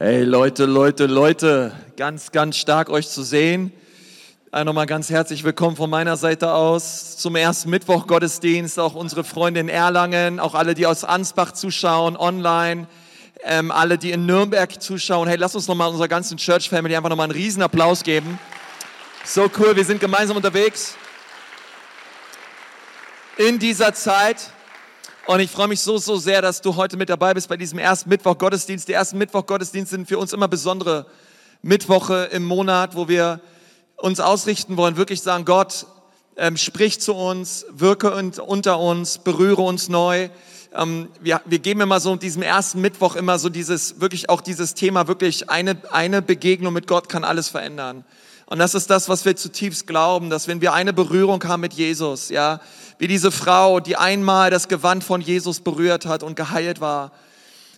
Hey Leute, Leute, Leute, ganz, ganz stark euch zu sehen. Äh, nochmal ganz herzlich willkommen von meiner Seite aus zum ersten Mittwoch Gottesdienst. Auch unsere Freunde in Erlangen, auch alle, die aus Ansbach zuschauen, online, ähm, alle, die in Nürnberg zuschauen. Hey, lass uns nochmal unserer ganzen Church Family einfach nochmal einen riesen Applaus geben. So cool, wir sind gemeinsam unterwegs in dieser Zeit. Und ich freue mich so, so sehr, dass du heute mit dabei bist bei diesem ersten Mittwoch Gottesdienst. Die ersten Mittwoch Gottesdienste sind für uns immer besondere Mittwoche im Monat, wo wir uns ausrichten wollen, wirklich sagen, Gott, ähm, sprich zu uns, wirke unter uns, berühre uns neu. Ähm, wir, wir geben immer so diesem ersten Mittwoch immer so dieses, wirklich auch dieses Thema, wirklich eine, eine Begegnung mit Gott kann alles verändern. Und das ist das, was wir zutiefst glauben, dass wenn wir eine Berührung haben mit Jesus, ja, wie diese Frau, die einmal das Gewand von Jesus berührt hat und geheilt war,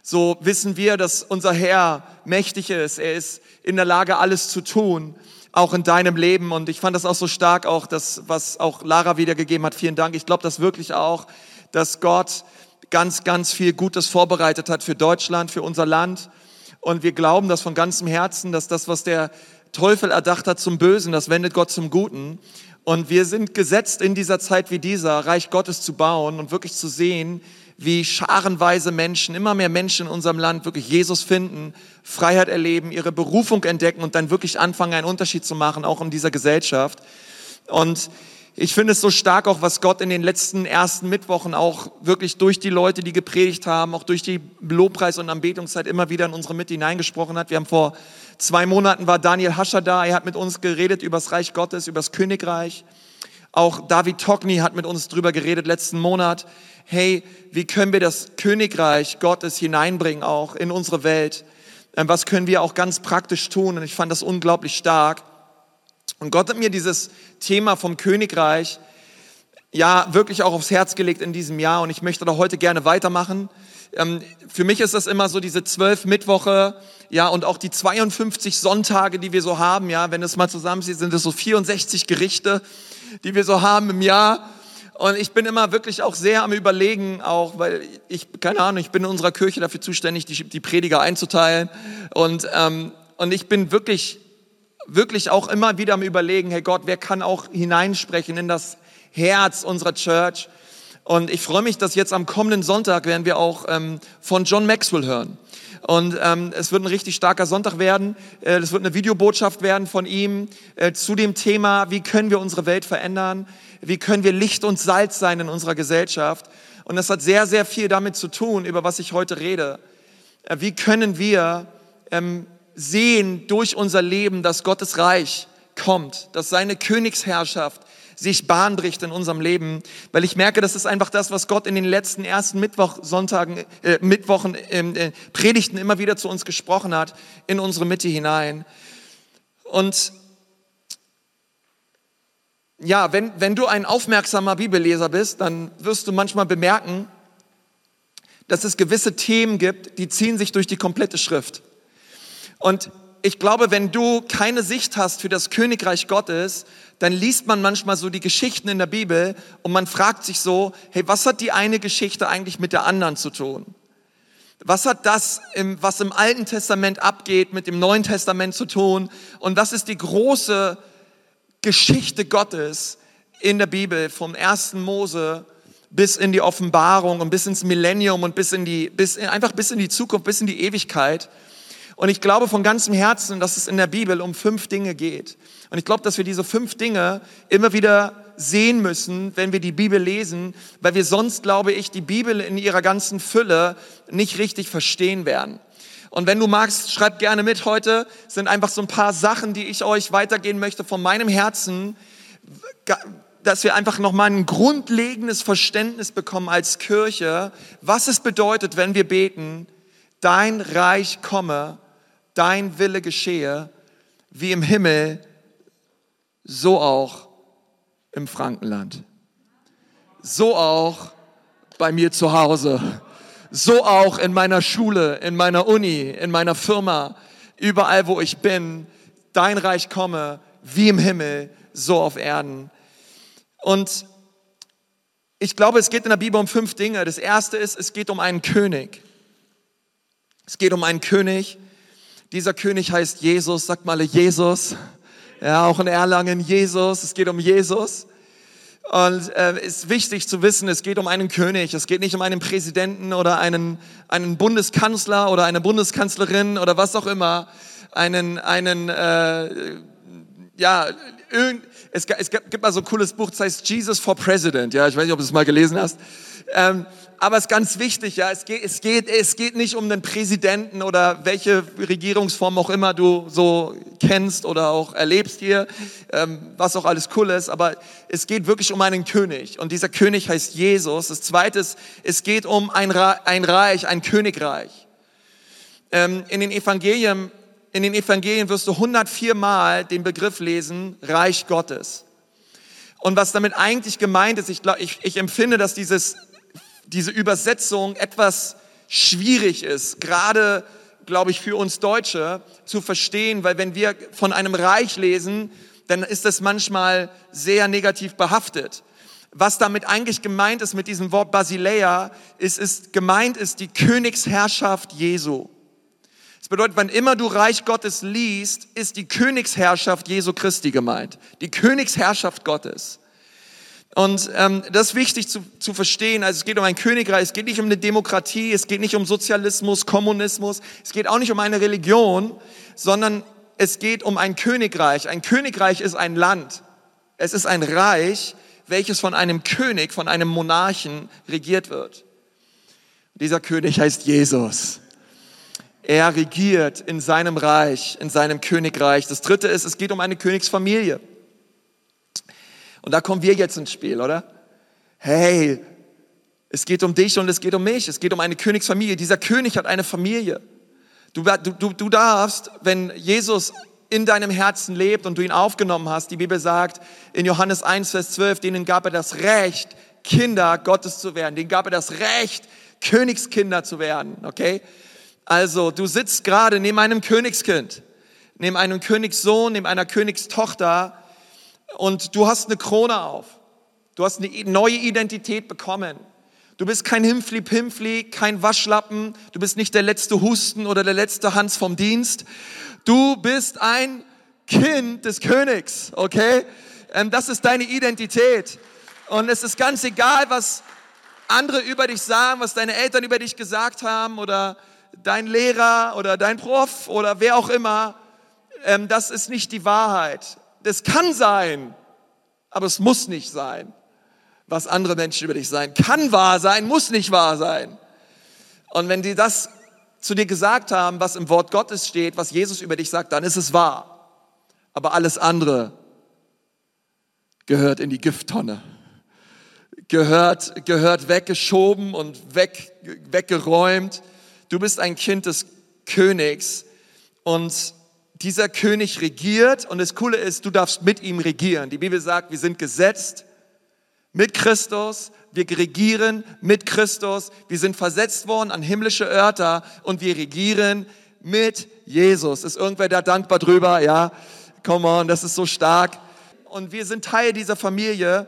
so wissen wir, dass unser Herr mächtig ist. Er ist in der Lage, alles zu tun, auch in deinem Leben. Und ich fand das auch so stark, auch das, was auch Lara wiedergegeben hat. Vielen Dank. Ich glaube das wirklich auch, dass Gott ganz, ganz viel Gutes vorbereitet hat für Deutschland, für unser Land. Und wir glauben das von ganzem Herzen, dass das, was der Teufel erdacht hat zum Bösen, das wendet Gott zum Guten. Und wir sind gesetzt in dieser Zeit wie dieser, Reich Gottes zu bauen und wirklich zu sehen, wie scharenweise Menschen, immer mehr Menschen in unserem Land wirklich Jesus finden, Freiheit erleben, ihre Berufung entdecken und dann wirklich anfangen, einen Unterschied zu machen, auch in dieser Gesellschaft. Und ich finde es so stark auch, was Gott in den letzten ersten Mittwochen auch wirklich durch die Leute, die gepredigt haben, auch durch die Lobpreis- und Anbetungszeit immer wieder in unsere Mitte hineingesprochen hat. Wir haben vor zwei Monaten war Daniel Hascher da. Er hat mit uns geredet über das Reich Gottes, über das Königreich. Auch David Togni hat mit uns drüber geredet letzten Monat. Hey, wie können wir das Königreich Gottes hineinbringen auch in unsere Welt? Ähm, was können wir auch ganz praktisch tun? Und ich fand das unglaublich stark. Und Gott hat mir dieses Thema vom Königreich ja wirklich auch aufs Herz gelegt in diesem Jahr und ich möchte da heute gerne weitermachen. Ähm, für mich ist das immer so diese zwölf Mittwoche, ja, und auch die 52 Sonntage, die wir so haben, ja, wenn es mal zusammenzieht, sind es so 64 Gerichte, die wir so haben im Jahr. Und ich bin immer wirklich auch sehr am Überlegen, auch weil ich, keine Ahnung, ich bin in unserer Kirche dafür zuständig, die, die Prediger einzuteilen. Und, ähm, und ich bin wirklich, wirklich auch immer wieder am Überlegen, hey Gott, wer kann auch hineinsprechen in das Herz unserer Church? Und ich freue mich, dass jetzt am kommenden Sonntag werden wir auch ähm, von John Maxwell hören. Und ähm, es wird ein richtig starker Sonntag werden. Äh, es wird eine Videobotschaft werden von ihm äh, zu dem Thema, wie können wir unsere Welt verändern? Wie können wir Licht und Salz sein in unserer Gesellschaft? Und das hat sehr, sehr viel damit zu tun, über was ich heute rede. Äh, wie können wir ähm, sehen durch unser Leben, dass Gottes Reich kommt, dass seine Königsherrschaft sich Bahn bricht in unserem Leben, weil ich merke, das ist einfach das, was Gott in den letzten ersten Mittwoch, Sonntagen, äh, Mittwochen, ähm, äh, Predigten immer wieder zu uns gesprochen hat, in unsere Mitte hinein. Und ja, wenn, wenn du ein aufmerksamer Bibelleser bist, dann wirst du manchmal bemerken, dass es gewisse Themen gibt, die ziehen sich durch die komplette Schrift. Und ich glaube, wenn du keine Sicht hast für das Königreich Gottes, dann liest man manchmal so die Geschichten in der Bibel und man fragt sich so, hey, was hat die eine Geschichte eigentlich mit der anderen zu tun? Was hat das, was im Alten Testament abgeht, mit dem Neuen Testament zu tun? Und was ist die große Geschichte Gottes in der Bibel vom ersten Mose bis in die Offenbarung und bis ins Millennium und bis in die, bis in, einfach bis in die Zukunft, bis in die Ewigkeit? Und ich glaube von ganzem Herzen, dass es in der Bibel um fünf Dinge geht. Und ich glaube, dass wir diese fünf Dinge immer wieder sehen müssen, wenn wir die Bibel lesen, weil wir sonst, glaube ich, die Bibel in ihrer ganzen Fülle nicht richtig verstehen werden. Und wenn du magst, schreib gerne mit heute, sind einfach so ein paar Sachen, die ich euch weitergehen möchte von meinem Herzen, dass wir einfach nochmal ein grundlegendes Verständnis bekommen als Kirche, was es bedeutet, wenn wir beten, dein Reich komme dein Wille geschehe, wie im Himmel, so auch im Frankenland. So auch bei mir zu Hause. So auch in meiner Schule, in meiner Uni, in meiner Firma, überall wo ich bin. Dein Reich komme, wie im Himmel, so auf Erden. Und ich glaube, es geht in der Bibel um fünf Dinge. Das erste ist, es geht um einen König. Es geht um einen König, Dieser König heißt Jesus, sagt mal Jesus. Ja, auch in Erlangen Jesus, es geht um Jesus. Und äh, ist wichtig zu wissen, es geht um einen König, es geht nicht um einen Präsidenten oder einen, einen Bundeskanzler oder eine Bundeskanzlerin oder was auch immer, einen, einen äh, ja, irgend, es, es gibt mal so ein cooles Buch, das heißt Jesus for President, ja, ich weiß nicht, ob du es mal gelesen hast. Ähm, aber es ist ganz wichtig, ja, es geht, es geht, es geht nicht um den Präsidenten oder welche Regierungsform auch immer du so kennst oder auch erlebst hier, ähm, was auch alles cool ist, aber es geht wirklich um einen König und dieser König heißt Jesus. Das zweite ist, es geht um ein, ein Reich, ein Königreich. Ähm, in den Evangelien, in den Evangelien wirst du 104 Mal den Begriff lesen, Reich Gottes. Und was damit eigentlich gemeint ist, ich, glaub, ich, ich empfinde, dass dieses diese Übersetzung etwas schwierig ist, gerade, glaube ich, für uns Deutsche zu verstehen, weil wenn wir von einem Reich lesen, dann ist das manchmal sehr negativ behaftet. Was damit eigentlich gemeint ist mit diesem Wort Basileia, ist, ist gemeint ist die Königsherrschaft Jesu. Bedeutet, wann immer du Reich Gottes liest, ist die Königsherrschaft Jesu Christi gemeint. Die Königsherrschaft Gottes. Und ähm, das ist wichtig zu, zu verstehen. Also es geht um ein Königreich, es geht nicht um eine Demokratie, es geht nicht um Sozialismus, Kommunismus, es geht auch nicht um eine Religion, sondern es geht um ein Königreich. Ein Königreich ist ein Land. Es ist ein Reich, welches von einem König, von einem Monarchen regiert wird. Dieser König heißt Jesus. Er regiert in seinem Reich, in seinem Königreich. Das dritte ist, es geht um eine Königsfamilie. Und da kommen wir jetzt ins Spiel, oder? Hey, es geht um dich und es geht um mich. Es geht um eine Königsfamilie. Dieser König hat eine Familie. Du, du, du darfst, wenn Jesus in deinem Herzen lebt und du ihn aufgenommen hast, die Bibel sagt in Johannes 1, Vers 12, denen gab er das Recht, Kinder Gottes zu werden. Denen gab er das Recht, Königskinder zu werden. Okay? Also, du sitzt gerade neben einem Königskind, neben einem Königssohn, neben einer Königstochter und du hast eine Krone auf. Du hast eine neue Identität bekommen. Du bist kein Himpfli-Pimpfli, kein Waschlappen. Du bist nicht der letzte Husten oder der letzte Hans vom Dienst. Du bist ein Kind des Königs, okay? Ähm, das ist deine Identität. Und es ist ganz egal, was andere über dich sagen, was deine Eltern über dich gesagt haben oder dein Lehrer oder dein Prof oder wer auch immer. Ähm, das ist nicht die Wahrheit das kann sein, aber es muss nicht sein. Was andere Menschen über dich sagen, kann wahr sein, muss nicht wahr sein. Und wenn die das zu dir gesagt haben, was im Wort Gottes steht, was Jesus über dich sagt, dann ist es wahr. Aber alles andere gehört in die Gifttonne. Gehört, gehört weggeschoben und weg, weggeräumt. Du bist ein Kind des Königs und dieser König regiert und das Coole ist, du darfst mit ihm regieren. Die Bibel sagt, wir sind gesetzt mit Christus, wir regieren mit Christus, wir sind versetzt worden an himmlische Örter und wir regieren mit Jesus. Ist irgendwer da dankbar drüber? Ja, come on, das ist so stark. Und wir sind Teil dieser Familie.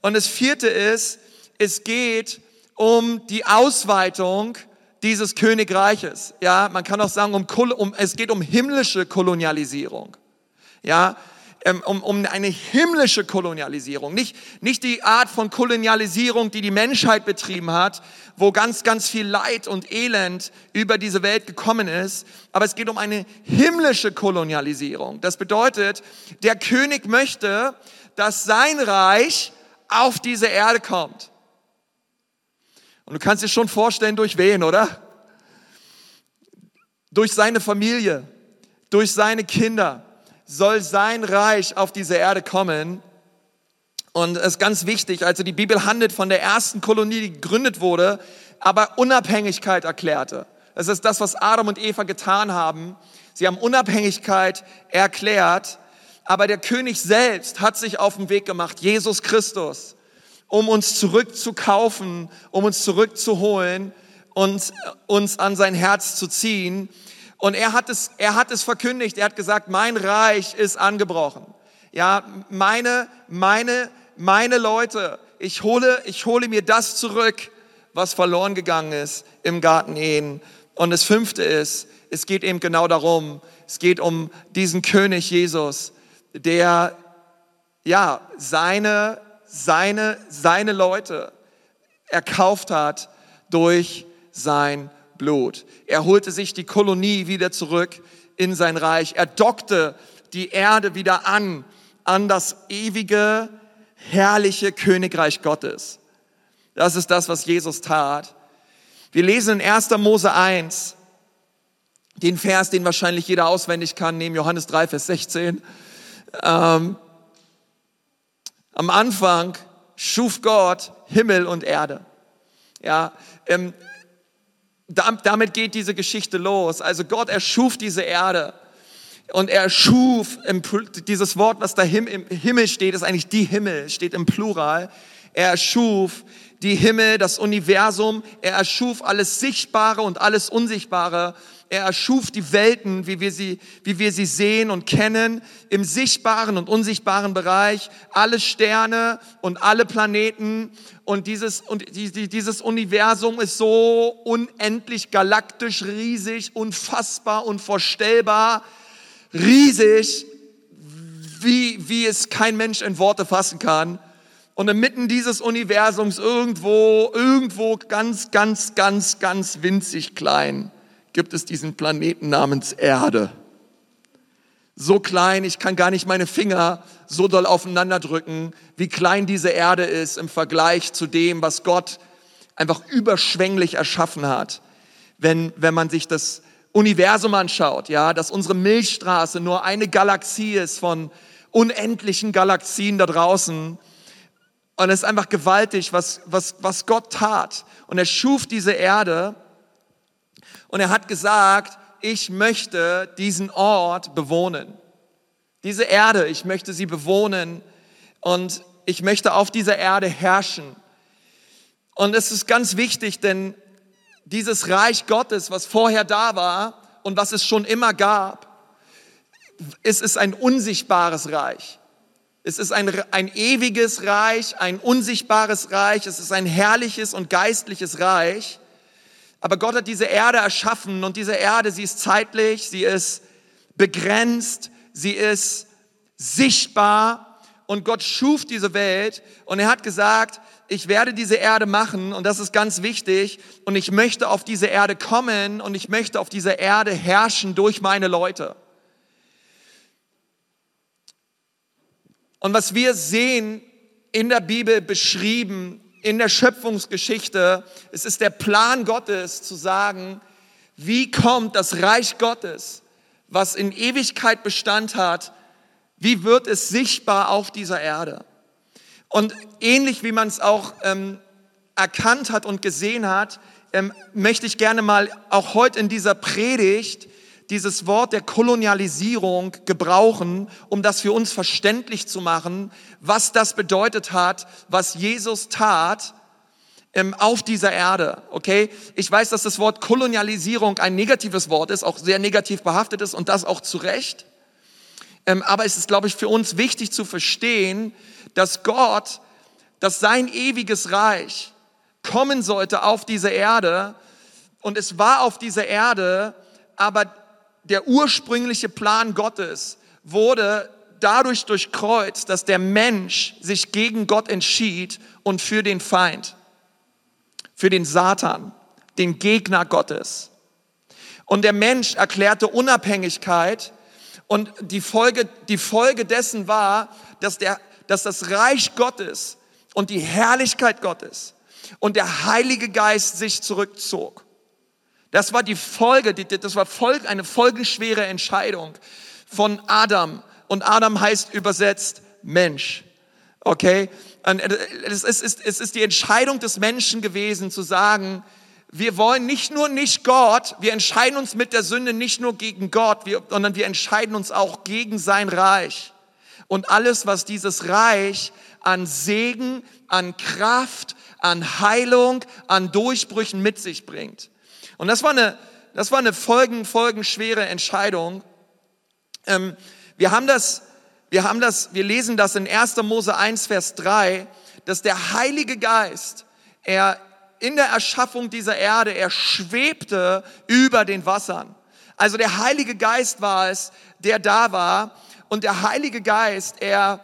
Und das vierte ist, es geht um die Ausweitung dieses Königreiches. Ja, man kann auch sagen, um, um, es geht um himmlische Kolonialisierung. Ja, ähm, um, um eine himmlische Kolonialisierung. Nicht, nicht die Art von Kolonialisierung, die die Menschheit betrieben hat, wo ganz, ganz viel Leid und Elend über diese Welt gekommen ist. Aber es geht um eine himmlische Kolonialisierung. Das bedeutet, der König möchte, dass sein Reich auf diese Erde kommt. Und du kannst dir schon vorstellen, durch wen, oder? Durch seine Familie, durch seine Kinder soll sein Reich auf diese Erde kommen. Und es ist ganz wichtig, also die Bibel handelt von der ersten Kolonie, die gegründet wurde, aber Unabhängigkeit erklärte. Das ist das, was Adam und Eva getan haben. Sie haben Unabhängigkeit erklärt, aber der König selbst hat sich auf den Weg gemacht, Jesus Christus um uns zurückzukaufen, um uns zurückzuholen und uns an sein Herz zu ziehen. Und er hat es, er hat es verkündigt. Er hat gesagt, mein Reich ist angebrochen. Ja, meine, meine, meine Leute, ich hole, ich hole mir das zurück, was verloren gegangen ist im Garten Ehen. Und das fünfte ist, es geht eben genau darum, es geht um diesen König Jesus, der ja seine, seine, seine Leute erkauft hat durch sein Blut. Er holte sich die Kolonie wieder zurück in sein Reich. Er dockte die Erde wieder an, an das ewige, herrliche Königreich Gottes. Das ist das, was Jesus tat. Wir lesen in 1. Mose 1, den Vers, den wahrscheinlich jeder auswendig kann, neben Johannes 3, Vers 16. Ähm, am Anfang schuf Gott Himmel und Erde. Ja, ähm, damit geht diese Geschichte los. Also Gott erschuf diese Erde und er schuf, dieses Wort, was da im Himmel steht, ist eigentlich die Himmel, steht im Plural. Er erschuf die Himmel, das Universum, er erschuf alles Sichtbare und alles Unsichtbare. Er erschuf die Welten, wie wir sie, wie wir sie sehen und kennen, im sichtbaren und unsichtbaren Bereich, alle Sterne und alle Planeten. Und dieses, und dieses Universum ist so unendlich galaktisch, riesig, unfassbar, unvorstellbar, riesig, wie, wie es kein Mensch in Worte fassen kann. Und inmitten dieses Universums irgendwo, irgendwo ganz, ganz, ganz, ganz winzig klein gibt es diesen Planeten namens Erde. So klein, ich kann gar nicht meine Finger so doll aufeinander drücken, wie klein diese Erde ist im Vergleich zu dem, was Gott einfach überschwänglich erschaffen hat. Wenn, wenn man sich das Universum anschaut, ja, dass unsere Milchstraße nur eine Galaxie ist von unendlichen Galaxien da draußen. Und es ist einfach gewaltig, was, was, was Gott tat. Und er schuf diese Erde und er hat gesagt, ich möchte diesen Ort bewohnen. Diese Erde, ich möchte sie bewohnen und ich möchte auf dieser Erde herrschen. Und es ist ganz wichtig, denn dieses Reich Gottes, was vorher da war und was es schon immer gab, es ist ein unsichtbares Reich. Es ist ein, ein ewiges Reich, ein unsichtbares Reich, es ist ein herrliches und geistliches Reich. Aber Gott hat diese Erde erschaffen und diese Erde, sie ist zeitlich, sie ist begrenzt, sie ist sichtbar und Gott schuf diese Welt und er hat gesagt, ich werde diese Erde machen und das ist ganz wichtig und ich möchte auf diese Erde kommen und ich möchte auf dieser Erde herrschen durch meine Leute. Und was wir sehen in der Bibel beschrieben, in der Schöpfungsgeschichte. Es ist der Plan Gottes zu sagen, wie kommt das Reich Gottes, was in Ewigkeit Bestand hat, wie wird es sichtbar auf dieser Erde? Und ähnlich wie man es auch ähm, erkannt hat und gesehen hat, ähm, möchte ich gerne mal auch heute in dieser Predigt dieses Wort der Kolonialisierung gebrauchen, um das für uns verständlich zu machen, was das bedeutet hat, was Jesus tat ähm, auf dieser Erde. Okay? Ich weiß, dass das Wort Kolonialisierung ein negatives Wort ist, auch sehr negativ behaftet ist und das auch zu Recht. Ähm, aber es ist, glaube ich, für uns wichtig zu verstehen, dass Gott, dass sein ewiges Reich kommen sollte auf diese Erde und es war auf dieser Erde, aber der ursprüngliche Plan Gottes wurde dadurch durchkreuzt, dass der Mensch sich gegen Gott entschied und für den Feind, für den Satan, den Gegner Gottes. Und der Mensch erklärte Unabhängigkeit und die Folge, die Folge dessen war, dass, der, dass das Reich Gottes und die Herrlichkeit Gottes und der Heilige Geist sich zurückzog. Das war die Folge, das war eine folgenschwere Entscheidung von Adam. Und Adam heißt übersetzt Mensch. Okay? Äh, es ist, es ist die Entscheidung des Menschen gewesen zu sagen, wir wollen nicht nur nicht Gott, wir entscheiden uns mit der Sünde nicht nur gegen Gott, sondern wir entscheiden uns auch gegen sein Reich. Und alles, was dieses Reich an Segen, an Kraft, an Heilung, an Durchbrüchen mit sich bringt. Und das war eine, das war eine folgen, folgenschwere Entscheidung. Ähm, wir haben das, wir haben das, wir lesen das in 1. Mose 1, Vers 3, dass der Heilige Geist, er, in der Erschaffung dieser Erde, er schwebte über den Wassern. Also der Heilige Geist war es, der da war. Und der Heilige Geist, er,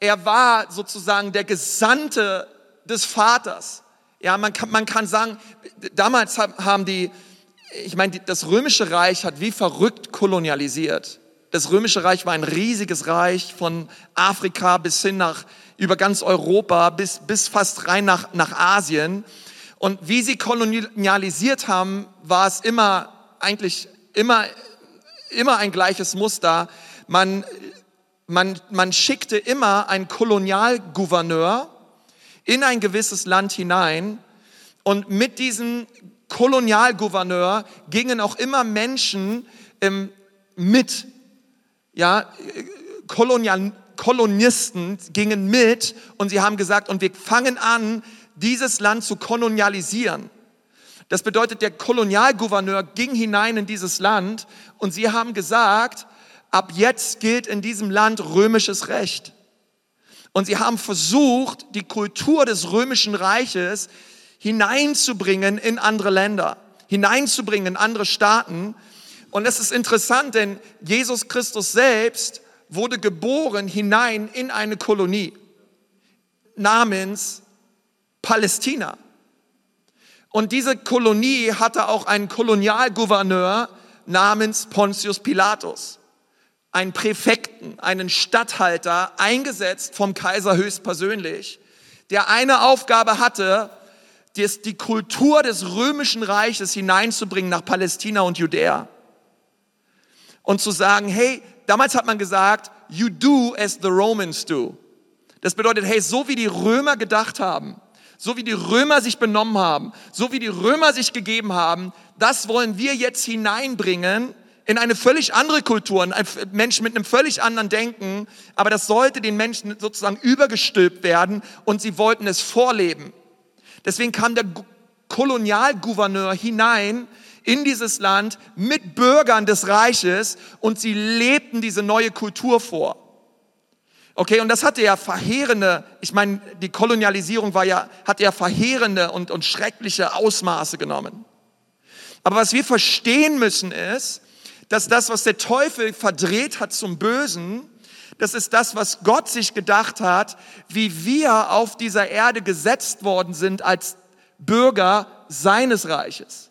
er war sozusagen der Gesandte des Vaters. Ja, man kann, man kann sagen, damals haben die, ich meine, das römische Reich hat wie verrückt kolonialisiert. Das römische Reich war ein riesiges Reich von Afrika bis hin nach, über ganz Europa, bis, bis fast rein nach, nach Asien. Und wie sie kolonialisiert haben, war es immer, eigentlich immer, immer ein gleiches Muster. Man, man, man schickte immer einen Kolonialgouverneur in ein gewisses Land hinein und mit diesem Kolonialgouverneur gingen auch immer Menschen ähm, mit ja, Kolonial, Kolonisten gingen mit und sie haben gesagt, und wir fangen an, dieses Land zu kolonialisieren. Das bedeutet, der Kolonialgouverneur ging hinein in dieses Land und sie haben gesagt, ab jetzt gilt in diesem Land römisches Recht. Und sie haben versucht, die Kultur des römischen Reiches hineinzubringen in andere Länder, hineinzubringen in andere Staaten. Und es ist interessant, denn Jesus Christus selbst wurde geboren hinein in eine Kolonie namens Palästina. Und diese Kolonie hatte auch einen Kolonialgouverneur namens Pontius Pilatus, einen Präfekten, einen Statthalter, eingesetzt vom Kaiser höchstpersönlich, der eine Aufgabe hatte, die Kultur des römischen Reiches hineinzubringen nach Palästina und Judäa und zu sagen, hey, damals hat man gesagt, you do as the Romans do. Das bedeutet, hey, so wie die Römer gedacht haben, so wie die Römer sich benommen haben, so wie die Römer sich gegeben haben, das wollen wir jetzt hineinbringen in eine völlig andere Kultur, ein Mensch mit einem völlig anderen Denken, aber das sollte den Menschen sozusagen übergestülpt werden und sie wollten es vorleben. Deswegen kam der Kolonialgouverneur hinein in dieses Land mit Bürgern des Reiches und sie lebten diese neue Kultur vor. Okay, und das hatte ja verheerende, ich meine, die Kolonialisierung war ja, hat ja verheerende und, und schreckliche Ausmaße genommen. Aber was wir verstehen müssen ist, dass das, was der Teufel verdreht hat zum Bösen, das ist das, was Gott sich gedacht hat, wie wir auf dieser Erde gesetzt worden sind als Bürger seines Reiches.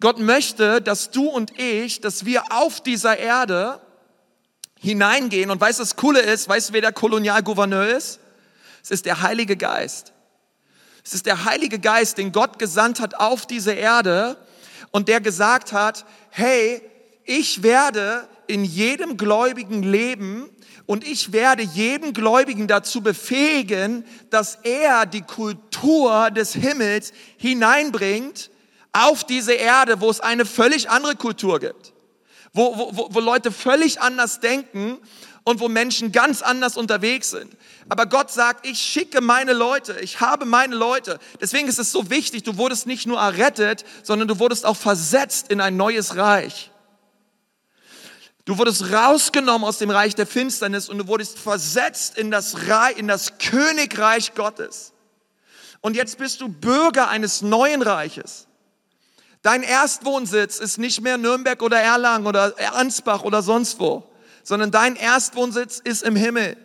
Gott möchte, dass du und ich, dass wir auf dieser Erde hineingehen und weißt was Coole ist? Weißt du, wer der Kolonialgouverneur ist? Es ist der Heilige Geist. Es ist der Heilige Geist, den Gott gesandt hat auf diese Erde und der gesagt hat, hey, ich werde in jedem gläubigen Leben und ich werde jeden Gläubigen dazu befähigen, dass er die Kultur des Himmels hineinbringt auf diese Erde, wo es eine völlig andere Kultur gibt, wo, wo, wo Leute völlig anders denken und wo Menschen ganz anders unterwegs sind. Aber Gott sagt, ich schicke meine Leute, ich habe meine Leute. Deswegen ist es so wichtig, du wurdest nicht nur errettet, sondern du wurdest auch versetzt in ein neues Reich. Du wurdest rausgenommen aus dem Reich der Finsternis und du wurdest versetzt in das, Reich, in das Königreich Gottes. Und jetzt bist du Bürger eines neuen Reiches. Dein Erstwohnsitz ist nicht mehr Nürnberg oder Erlangen oder Ansbach oder sonst wo, sondern dein Erstwohnsitz ist im Himmel.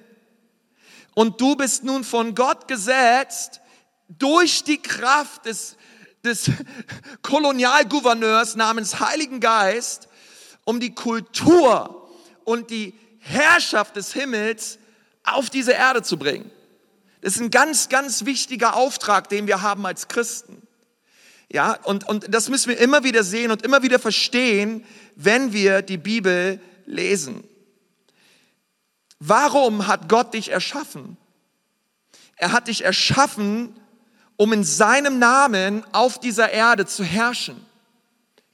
Und du bist nun von Gott gesetzt durch die Kraft des, des Kolonialgouverneurs namens Heiligen Geist, um die Kultur und die Herrschaft des Himmels auf diese Erde zu bringen. Das ist ein ganz, ganz wichtiger Auftrag, den wir haben als Christen. Ja, und, und das müssen wir immer wieder sehen und immer wieder verstehen, wenn wir die Bibel lesen. Warum hat Gott dich erschaffen? Er hat dich erschaffen, um in seinem Namen auf dieser Erde zu herrschen.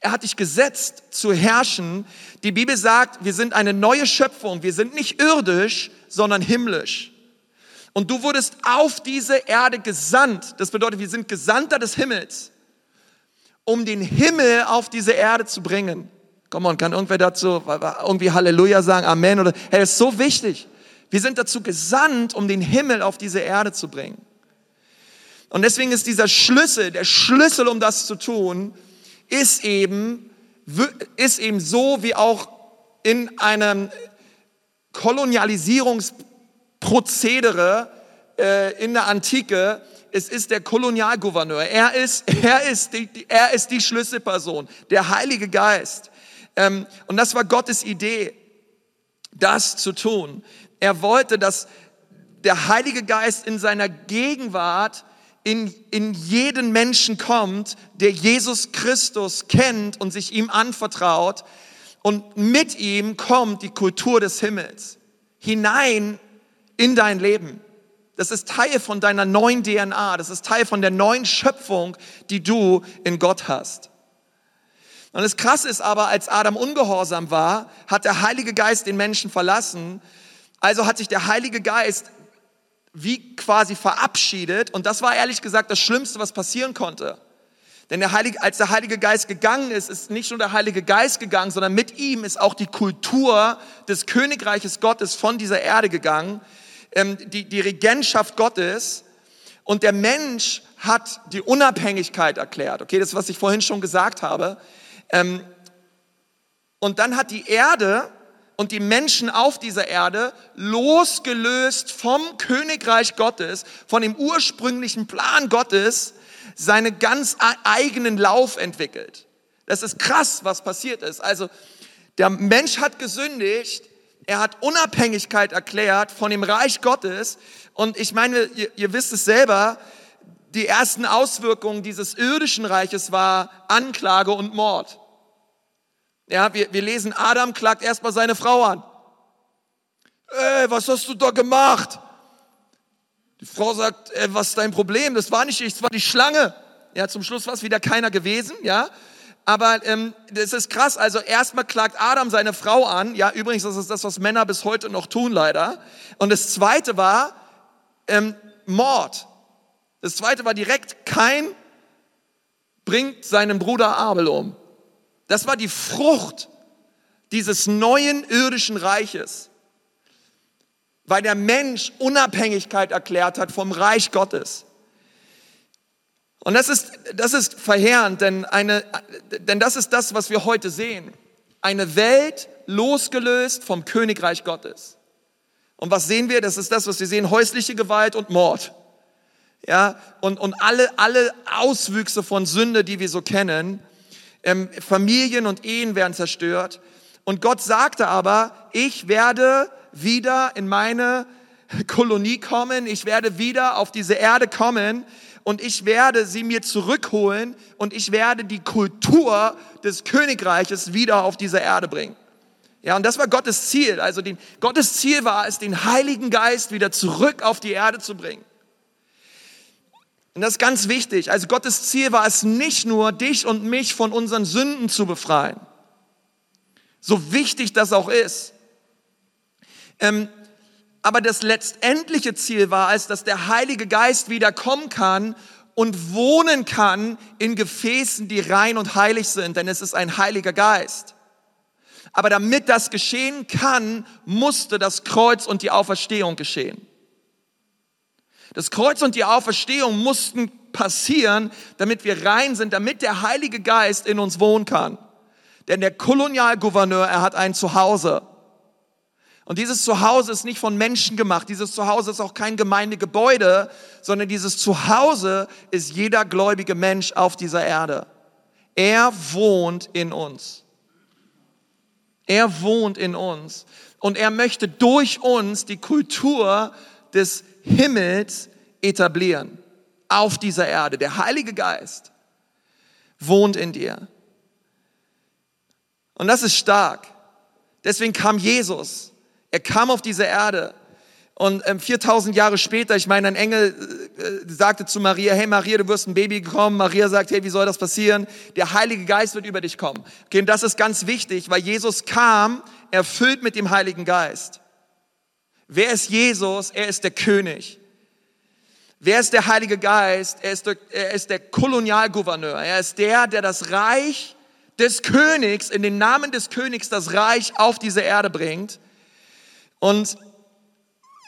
Er hat dich gesetzt zu herrschen. Die Bibel sagt, wir sind eine neue Schöpfung. Wir sind nicht irdisch, sondern himmlisch. Und du wurdest auf diese Erde gesandt. Das bedeutet, wir sind Gesandter des Himmels um den Himmel auf diese Erde zu bringen. Komm on, kann irgendwer dazu irgendwie Halleluja sagen, Amen oder, hey, das ist so wichtig. Wir sind dazu gesandt, um den Himmel auf diese Erde zu bringen. Und deswegen ist dieser Schlüssel, der Schlüssel, um das zu tun, ist eben, ist eben so wie auch in einem Kolonialisierungsprozedere äh, in der Antike, es ist der Kolonialgouverneur. Er ist, er ist, die, er ist die Schlüsselperson, der Heilige Geist. Ähm, und das war Gottes Idee, das zu tun. Er wollte, dass der Heilige Geist in seiner Gegenwart in, in jeden Menschen kommt, der Jesus Christus kennt und sich ihm anvertraut. Und mit ihm kommt die Kultur des Himmels hinein in dein Leben. Das ist Teil von deiner neuen DNA. Das ist Teil von der neuen Schöpfung, die du in Gott hast. Und das Krasse ist aber, als Adam ungehorsam war, hat der Heilige Geist den Menschen verlassen. Also hat sich der Heilige Geist wie quasi verabschiedet. Und das war ehrlich gesagt das Schlimmste, was passieren konnte. Denn der Heilige, als der Heilige Geist gegangen ist, ist nicht nur der Heilige Geist gegangen, sondern mit ihm ist auch die Kultur des Königreiches Gottes von dieser Erde gegangen, ähm, die, die Regentschaft Gottes. Und der Mensch hat die Unabhängigkeit erklärt. Okay, das was ich vorhin schon gesagt habe. Ähm, und dann hat die Erde und die Menschen auf dieser Erde losgelöst vom Königreich Gottes, von dem ursprünglichen Plan Gottes, seinen ganz eigenen Lauf entwickelt. Das ist krass, was passiert ist. Also der Mensch hat gesündigt, er hat Unabhängigkeit erklärt von dem Reich Gottes. Und ich meine, ihr, ihr wisst es selber, die ersten Auswirkungen dieses irdischen Reiches war Anklage und Mord. Ja, wir, wir lesen, Adam klagt erstmal seine Frau an. Ey, was hast du da gemacht? Die Frau sagt, ey, was ist dein Problem? Das war nicht ich, das war die Schlange. Ja, zum Schluss war es wieder keiner gewesen, ja. Aber ähm, das ist krass. Also erstmal klagt Adam seine Frau an. Ja, übrigens, das ist das, was Männer bis heute noch tun, leider. Und das zweite war ähm, Mord. Das zweite war direkt, kein bringt seinen Bruder Abel um. Das war die Frucht dieses neuen irdischen Reiches, weil der Mensch Unabhängigkeit erklärt hat vom Reich Gottes. Und das ist, das ist verheerend, denn, eine, denn das ist das, was wir heute sehen. Eine Welt losgelöst vom Königreich Gottes. Und was sehen wir? Das ist das, was wir sehen, häusliche Gewalt und Mord. Ja, und, und alle, alle Auswüchse von Sünde, die wir so kennen. Ähm, Familien und Ehen werden zerstört. Und Gott sagte aber, ich werde wieder in meine Kolonie kommen, ich werde wieder auf diese Erde kommen und ich werde sie mir zurückholen und ich werde die Kultur des Königreiches wieder auf diese Erde bringen. Ja, und das war Gottes Ziel. Also den, Gottes Ziel war es, den Heiligen Geist wieder zurück auf die Erde zu bringen. Und das ist ganz wichtig. Also Gottes Ziel war es nicht nur, dich und mich von unseren Sünden zu befreien. So wichtig das auch ist. Ähm, aber das letztendliche Ziel war es, dass der Heilige Geist wieder kommen kann und wohnen kann in Gefäßen, die rein und heilig sind, denn es ist ein Heiliger Geist. Aber damit das geschehen kann, musste das Kreuz und die Auferstehung geschehen. Das Kreuz und die Auferstehung mussten passieren, damit wir rein sind, damit der Heilige Geist in uns wohnen kann. Denn der Kolonialgouverneur, er hat ein Zuhause. Und dieses Zuhause ist nicht von Menschen gemacht. Dieses Zuhause ist auch kein Gemeindegebäude, sondern dieses Zuhause ist jeder gläubige Mensch auf dieser Erde. Er wohnt in uns. Er wohnt in uns. Und er möchte durch uns die Kultur des Himmels etablieren auf dieser Erde. Der Heilige Geist wohnt in dir. Und das ist stark. Deswegen kam Jesus. Er kam auf diese Erde. Und ähm, 4000 Jahre später, ich meine, ein Engel äh, äh, sagte zu Maria, hey Maria, du wirst ein Baby bekommen. Maria sagt, hey, wie soll das passieren? Der Heilige Geist wird über dich kommen. Okay, und das ist ganz wichtig, weil Jesus kam erfüllt mit dem Heiligen Geist. Wer ist Jesus? Er ist der König. Wer ist der Heilige Geist? Er ist der, er ist der Kolonialgouverneur. Er ist der, der das Reich des Königs, in den Namen des Königs das Reich auf diese Erde bringt. Und,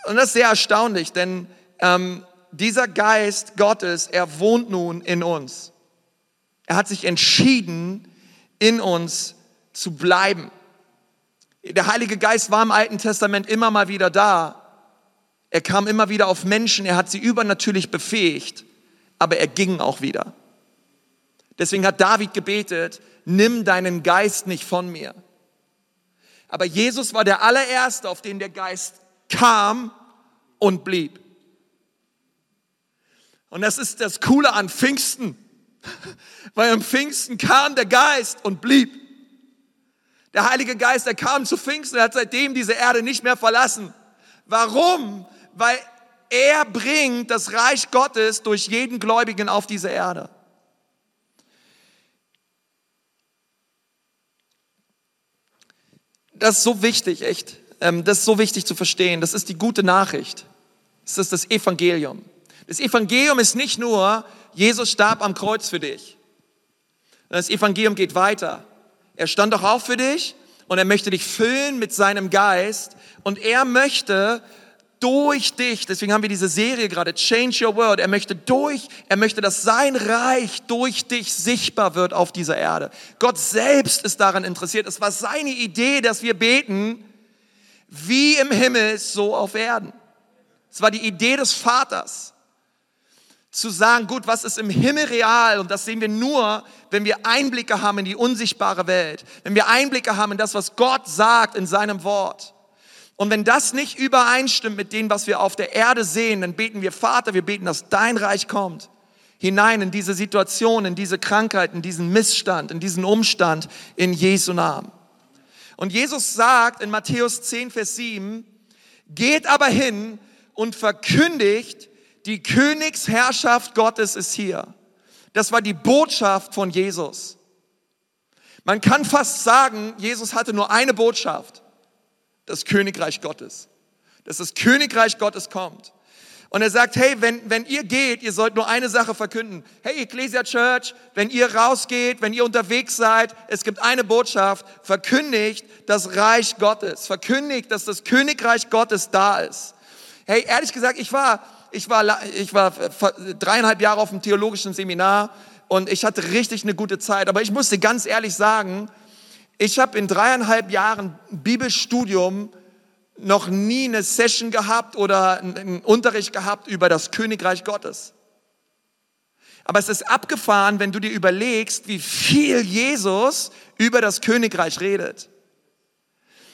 und das ist sehr erstaunlich, denn ähm, dieser Geist Gottes, er wohnt nun in uns. Er hat sich entschieden, in uns zu bleiben. Der Heilige Geist war im Alten Testament immer mal wieder da. Er kam immer wieder auf Menschen, er hat sie übernatürlich befähigt, aber er ging auch wieder. Deswegen hat David gebetet, nimm deinen Geist nicht von mir. Aber Jesus war der allererste, auf den der Geist kam und blieb. Und das ist das Coole an Pfingsten, weil am Pfingsten kam der Geist und blieb. Der Heilige Geist, der kam zu Pfingsten, er hat seitdem diese Erde nicht mehr verlassen. Warum? Weil er bringt das Reich Gottes durch jeden Gläubigen auf diese Erde. Das ist so wichtig, echt. Ähm, das ist so wichtig zu verstehen. Das ist die gute Nachricht. Das ist das Evangelium. Das Evangelium ist nicht nur, Jesus starb am Kreuz für dich. Das Evangelium geht weiter. Er stand doch auch für dich und er möchte dich füllen mit seinem Geist und er möchte durch dich, deswegen haben wir diese Serie gerade, Change Your World, er möchte durch, er möchte, dass sein Reich durch dich sichtbar wird auf dieser Erde. Gott selbst ist daran interessiert. Es war seine Idee, dass wir beten, wie im Himmel, so auf Erden. Es war die Idee des Vaters zu sagen, gut, was ist im Himmel real? Und das sehen wir nur, wenn wir Einblicke haben in die unsichtbare Welt, wenn wir Einblicke haben in das, was Gott sagt in seinem Wort. Und wenn das nicht übereinstimmt mit dem, was wir auf der Erde sehen, dann beten wir, Vater, wir beten, dass dein Reich kommt, hinein in diese Situation, in diese Krankheit, in diesen Missstand, in diesen Umstand, in Jesu Namen. Und Jesus sagt in Matthäus 10, Vers 7, geht aber hin und verkündigt, die Königsherrschaft Gottes ist hier. Das war die Botschaft von Jesus. Man kann fast sagen, Jesus hatte nur eine Botschaft. Das Königreich Gottes. Dass das Königreich Gottes kommt. Und er sagt, hey, wenn, wenn ihr geht, ihr sollt nur eine Sache verkünden. Hey, Ecclesia Church, wenn ihr rausgeht, wenn ihr unterwegs seid, es gibt eine Botschaft, verkündigt das Reich Gottes. Verkündigt, dass das Königreich Gottes da ist. Hey, ehrlich gesagt, ich war, ich war, ich war dreieinhalb Jahre auf dem theologischen Seminar und ich hatte richtig eine gute Zeit. Aber ich musste ganz ehrlich sagen, ich habe in dreieinhalb Jahren Bibelstudium noch nie eine Session gehabt oder einen Unterricht gehabt über das Königreich Gottes. Aber es ist abgefahren, wenn du dir überlegst, wie viel Jesus über das Königreich redet.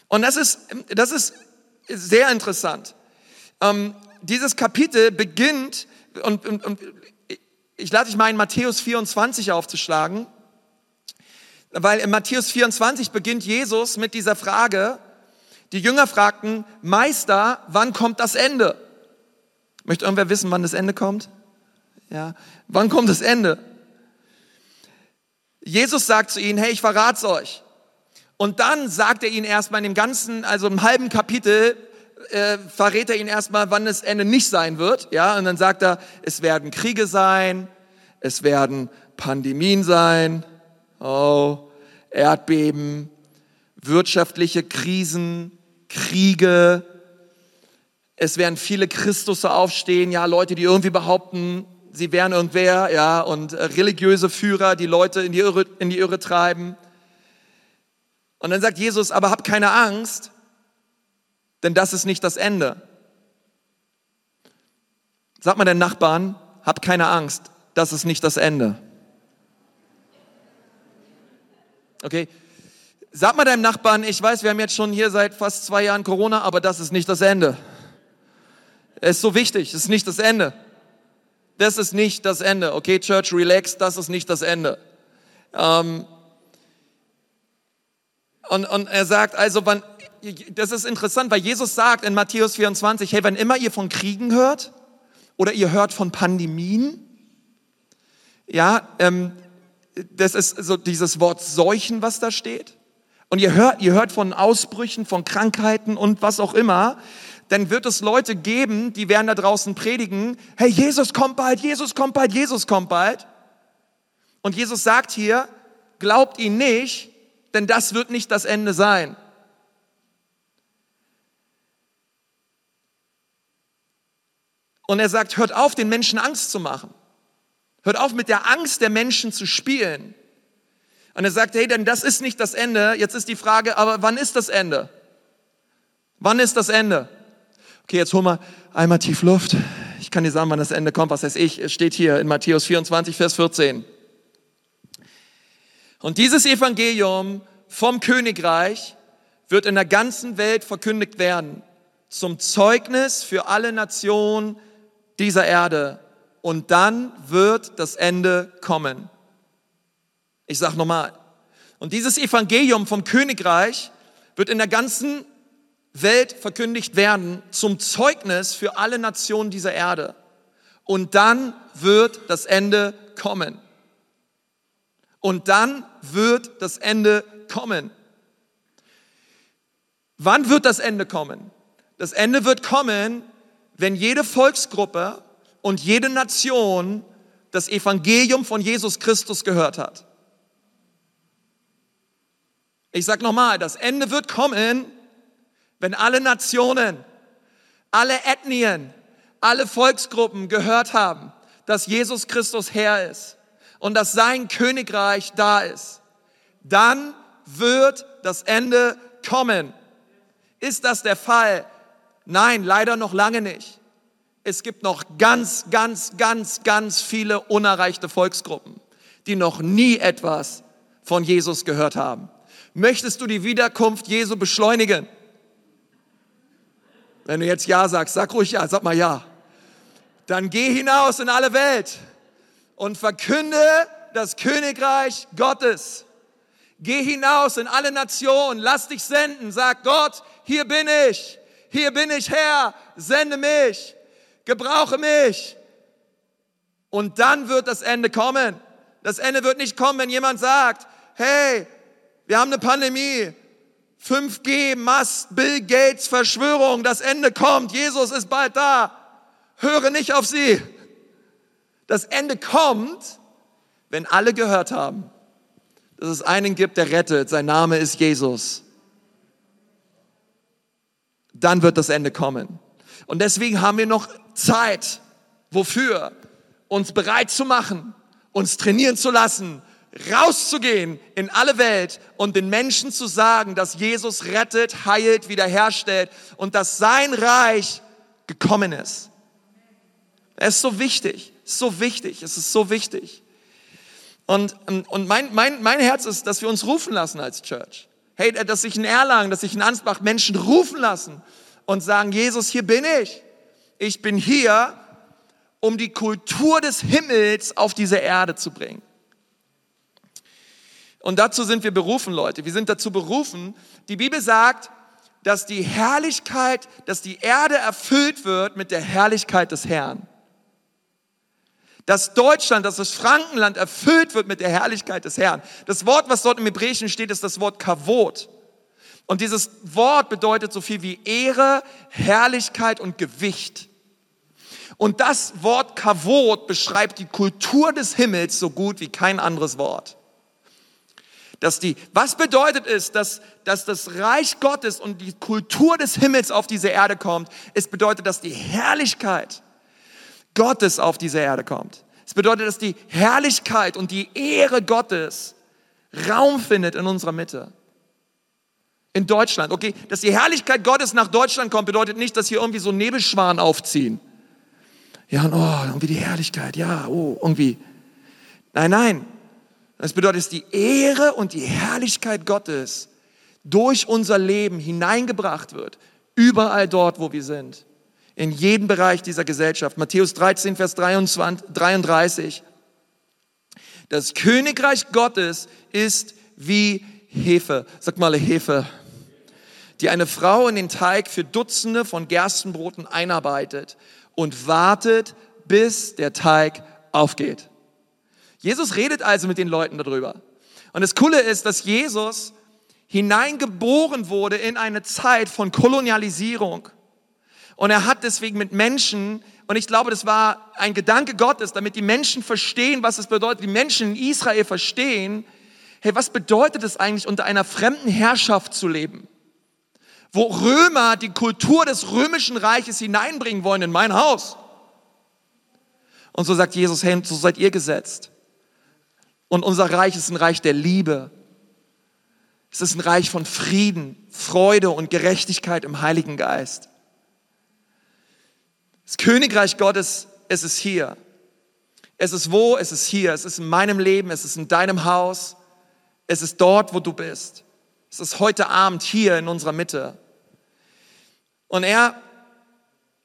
Und das ist, das ist sehr interessant. Ähm, dieses Kapitel beginnt, und, und, und ich lade dich mal in Matthäus 24 aufzuschlagen, weil in Matthäus 24 beginnt Jesus mit dieser Frage, die Jünger fragten, Meister, wann kommt das Ende? Möchte irgendwer wissen, wann das Ende kommt? Ja, wann kommt das Ende? Jesus sagt zu ihnen, hey, ich verrat's euch. Und dann sagt er ihnen erstmal in dem ganzen, also im halben Kapitel, äh, verrät er ihnen erstmal, wann das Ende nicht sein wird. Ja, und dann sagt er, es werden Kriege sein, es werden Pandemien sein, oh, Erdbeben, wirtschaftliche Krisen, Kriege. Es werden viele Christusse aufstehen, ja, Leute, die irgendwie behaupten, sie wären irgendwer, ja, und äh, religiöse Führer, die Leute in die Irre, in die Irre treiben. Und dann sagt Jesus, aber habt keine Angst, denn das ist nicht das Ende. Sag mal den Nachbarn, hab keine Angst, das ist nicht das Ende. Okay? Sag mal deinem Nachbarn, ich weiß, wir haben jetzt schon hier seit fast zwei Jahren Corona, aber das ist nicht das Ende. Es ist so wichtig, es ist nicht das Ende. Das ist nicht das Ende. Okay, Church, relax, das ist nicht das Ende. Ähm, und, und er sagt also, wann, das ist interessant, weil Jesus sagt in Matthäus 24, hey, wenn immer ihr von Kriegen hört oder ihr hört von Pandemien, ja, ähm, das ist so dieses Wort Seuchen, was da steht. Und ihr hört, ihr hört von Ausbrüchen, von Krankheiten und was auch immer, dann wird es Leute geben, die werden da draußen predigen, hey, Jesus kommt bald, Jesus kommt bald, Jesus kommt bald. Und Jesus sagt hier, glaubt ihn nicht, denn das wird nicht das Ende sein. Und er sagt, hört auf, den Menschen Angst zu machen. Hört auf, mit der Angst der Menschen zu spielen. Und er sagt, hey, denn das ist nicht das Ende. Jetzt ist die Frage, aber wann ist das Ende? Wann ist das Ende? Okay, jetzt hol mal einmal tief Luft. Ich kann dir sagen, wann das Ende kommt. Was weiß ich? Es steht hier in Matthäus 24, Vers 14. Und dieses Evangelium vom Königreich wird in der ganzen Welt verkündigt werden, zum Zeugnis für alle Nationen dieser Erde. Und dann wird das Ende kommen. Ich sage nochmal. Und dieses Evangelium vom Königreich wird in der ganzen Welt verkündigt werden zum Zeugnis für alle Nationen dieser Erde. Und dann wird das Ende kommen. Und dann wird das Ende kommen. Wann wird das Ende kommen? Das Ende wird kommen, wenn jede Volksgruppe und jede Nation das Evangelium von Jesus Christus gehört hat. Ich sage nochmal, das Ende wird kommen, wenn alle Nationen, alle Ethnien, alle Volksgruppen gehört haben, dass Jesus Christus Herr ist und dass sein Königreich da ist, dann wird das Ende kommen. Ist das der Fall? Nein, leider noch lange nicht. Es gibt noch ganz, ganz, ganz, ganz viele unerreichte Volksgruppen, die noch nie etwas von Jesus gehört haben. Möchtest du die Wiederkunft Jesu beschleunigen? Wenn du jetzt Ja sagst, sag ruhig Ja, sag mal Ja. Dann geh hinaus in alle Welt und verkünde das Königreich Gottes. Geh hinaus in alle Nationen, lass dich senden, sag Gott, hier bin ich, hier bin ich Herr, sende mich, gebrauche mich. Und dann wird das Ende kommen. Das Ende wird nicht kommen, wenn jemand sagt, hey, wir haben eine Pandemie, 5G, Mast, Bill Gates, Verschwörung, das Ende kommt, Jesus ist bald da. Höre nicht auf sie. Das Ende kommt, wenn alle gehört haben, dass es einen gibt, der rettet. Sein Name ist Jesus. Dann wird das Ende kommen. Und deswegen haben wir noch Zeit. Wofür? Uns bereit zu machen, uns trainieren zu lassen, rauszugehen in alle Welt und den Menschen zu sagen, dass Jesus rettet, heilt, wiederherstellt und dass sein Reich gekommen ist. Es ist so wichtig, so wichtig, es ist so wichtig. Und, und mein, mein, mein Herz ist, dass wir uns rufen lassen als Church. Hey, dass sich in Erlangen, dass sich in Ansbach Menschen rufen lassen und sagen, Jesus, hier bin ich. Ich bin hier, um die Kultur des Himmels auf diese Erde zu bringen. Und dazu sind wir berufen, Leute. Wir sind dazu berufen. Die Bibel sagt, dass die Herrlichkeit, dass die Erde erfüllt wird mit der Herrlichkeit des Herrn. Dass Deutschland, dass das Frankenland erfüllt wird mit der Herrlichkeit des Herrn. Das Wort, was dort im Hebräischen steht, ist das Wort Kavot. Und dieses Wort bedeutet so viel wie Ehre, Herrlichkeit und Gewicht. Und das Wort Kavot beschreibt die Kultur des Himmels so gut wie kein anderes Wort. Dass die, was bedeutet es, dass, dass das Reich Gottes und die Kultur des Himmels auf diese Erde kommt? Es bedeutet, dass die Herrlichkeit Gottes auf diese Erde kommt. Es bedeutet, dass die Herrlichkeit und die Ehre Gottes Raum findet in unserer Mitte. In Deutschland, okay? Dass die Herrlichkeit Gottes nach Deutschland kommt, bedeutet nicht, dass hier irgendwie so Nebelschwan aufziehen. Ja, und oh, irgendwie die Herrlichkeit, ja, oh, irgendwie. Nein, nein, das bedeutet, dass die Ehre und die Herrlichkeit Gottes durch unser Leben hineingebracht wird, überall dort, wo wir sind, in jeden Bereich dieser Gesellschaft. Matthäus 13, Vers 23, 33. Das Königreich Gottes ist wie Hefe. Sag mal Hefe. Die eine Frau in den Teig für Dutzende von Gerstenbroten einarbeitet und wartet, bis der Teig aufgeht. Jesus redet also mit den Leuten darüber. Und das Coole ist, dass Jesus hineingeboren wurde in eine Zeit von Kolonialisierung. Und er hat deswegen mit Menschen, und ich glaube, das war ein Gedanke Gottes, damit die Menschen verstehen, was es bedeutet, die Menschen in Israel verstehen, hey, was bedeutet es eigentlich, unter einer fremden Herrschaft zu leben? Wo Römer die Kultur des römischen Reiches hineinbringen wollen in mein Haus. Und so sagt Jesus, hey, so seid ihr gesetzt. Und unser Reich ist ein Reich der Liebe. Es ist ein Reich von Frieden, Freude und Gerechtigkeit im Heiligen Geist. Das Königreich Gottes, es ist hier. Es ist wo? Es ist hier. Es ist in meinem Leben. Es ist in deinem Haus. Es ist dort, wo du bist. Es ist heute Abend hier in unserer Mitte. Und er,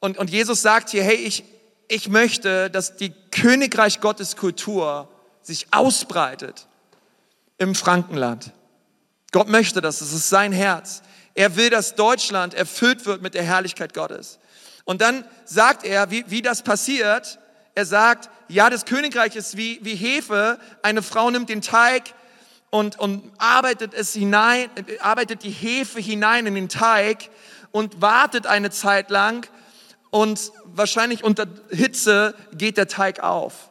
und, und Jesus sagt hier, hey, ich, ich möchte, dass die Königreich Gottes Kultur sich ausbreitet im Frankenland. Gott möchte das, das ist sein Herz. Er will, dass Deutschland erfüllt wird mit der Herrlichkeit Gottes. Und dann sagt er, wie, wie das passiert. Er sagt, ja, das Königreich ist wie, wie Hefe. Eine Frau nimmt den Teig und, und arbeitet es hinein, arbeitet die Hefe hinein in den Teig und wartet eine Zeit lang und wahrscheinlich unter Hitze geht der Teig auf.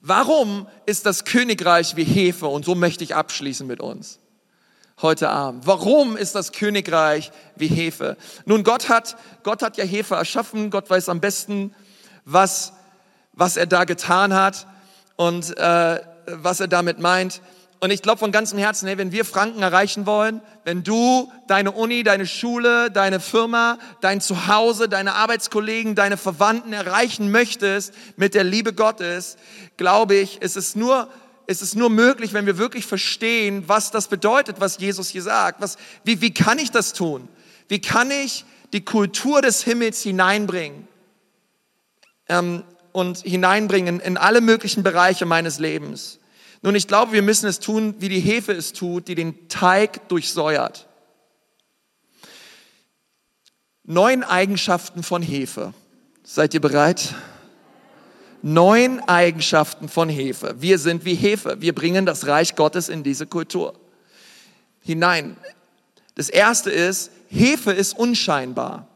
Warum ist das Königreich wie Hefe? Und so möchte ich abschließen mit uns heute Abend. Warum ist das Königreich wie Hefe? Nun, Gott hat, Gott hat ja Hefe erschaffen. Gott weiß am besten, was, was er da getan hat und äh, was er damit meint. Und ich glaube von ganzem Herzen, hey, wenn wir Franken erreichen wollen, wenn du deine Uni, deine Schule, deine Firma, dein Zuhause, deine Arbeitskollegen, deine Verwandten erreichen möchtest mit der Liebe Gottes, glaube ich, ist es nur ist es nur möglich, wenn wir wirklich verstehen, was das bedeutet, was Jesus hier sagt. Was, wie, wie kann ich das tun? Wie kann ich die Kultur des Himmels hineinbringen ähm, und hineinbringen in alle möglichen Bereiche meines Lebens? Nun, ich glaube, wir müssen es tun, wie die Hefe es tut, die den Teig durchsäuert. Neun Eigenschaften von Hefe. Seid ihr bereit? Neun Eigenschaften von Hefe. Wir sind wie Hefe. Wir bringen das Reich Gottes in diese Kultur hinein. Das erste ist, Hefe ist unscheinbar.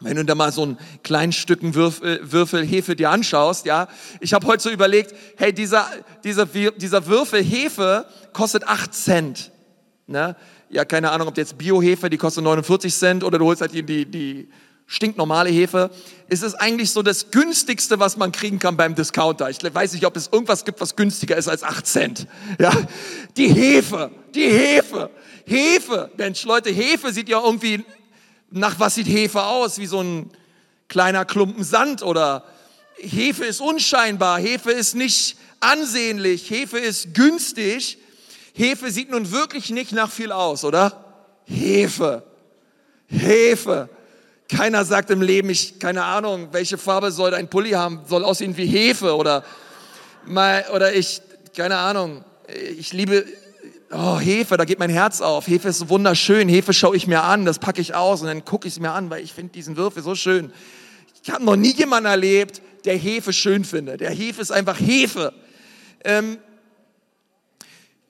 Wenn du da mal so ein kleinen Stücken Würfel, Würfel Hefe dir anschaust, ja, ich habe heute so überlegt, hey, dieser, dieser, dieser Würfel Hefe kostet acht Cent. Ne? Ja, keine Ahnung, ob jetzt Bio-Hefe, die kostet 49 Cent oder du holst halt die, die, die stinknormale Hefe. Es ist eigentlich so das günstigste, was man kriegen kann beim Discounter. Ich weiß nicht, ob es irgendwas gibt, was günstiger ist als acht Cent. Ja, die Hefe, die Hefe, Hefe. Mensch, Leute, Hefe sieht ja irgendwie nach was sieht Hefe aus? Wie so ein kleiner Klumpen Sand oder Hefe ist unscheinbar, Hefe ist nicht ansehnlich, Hefe ist günstig. Hefe sieht nun wirklich nicht nach viel aus, oder? Hefe. Hefe. Keiner sagt im Leben, ich, keine Ahnung, welche Farbe soll dein Pulli haben, soll aussehen wie Hefe oder, oder ich, keine Ahnung, ich liebe oh, Hefe, da geht mein Herz auf. Hefe ist wunderschön. Hefe schaue ich mir an, das packe ich aus und dann gucke ich es mir an, weil ich finde diesen Würfel so schön. Ich habe noch nie jemanden erlebt, der Hefe schön findet. Der Hefe ist einfach Hefe. Ähm,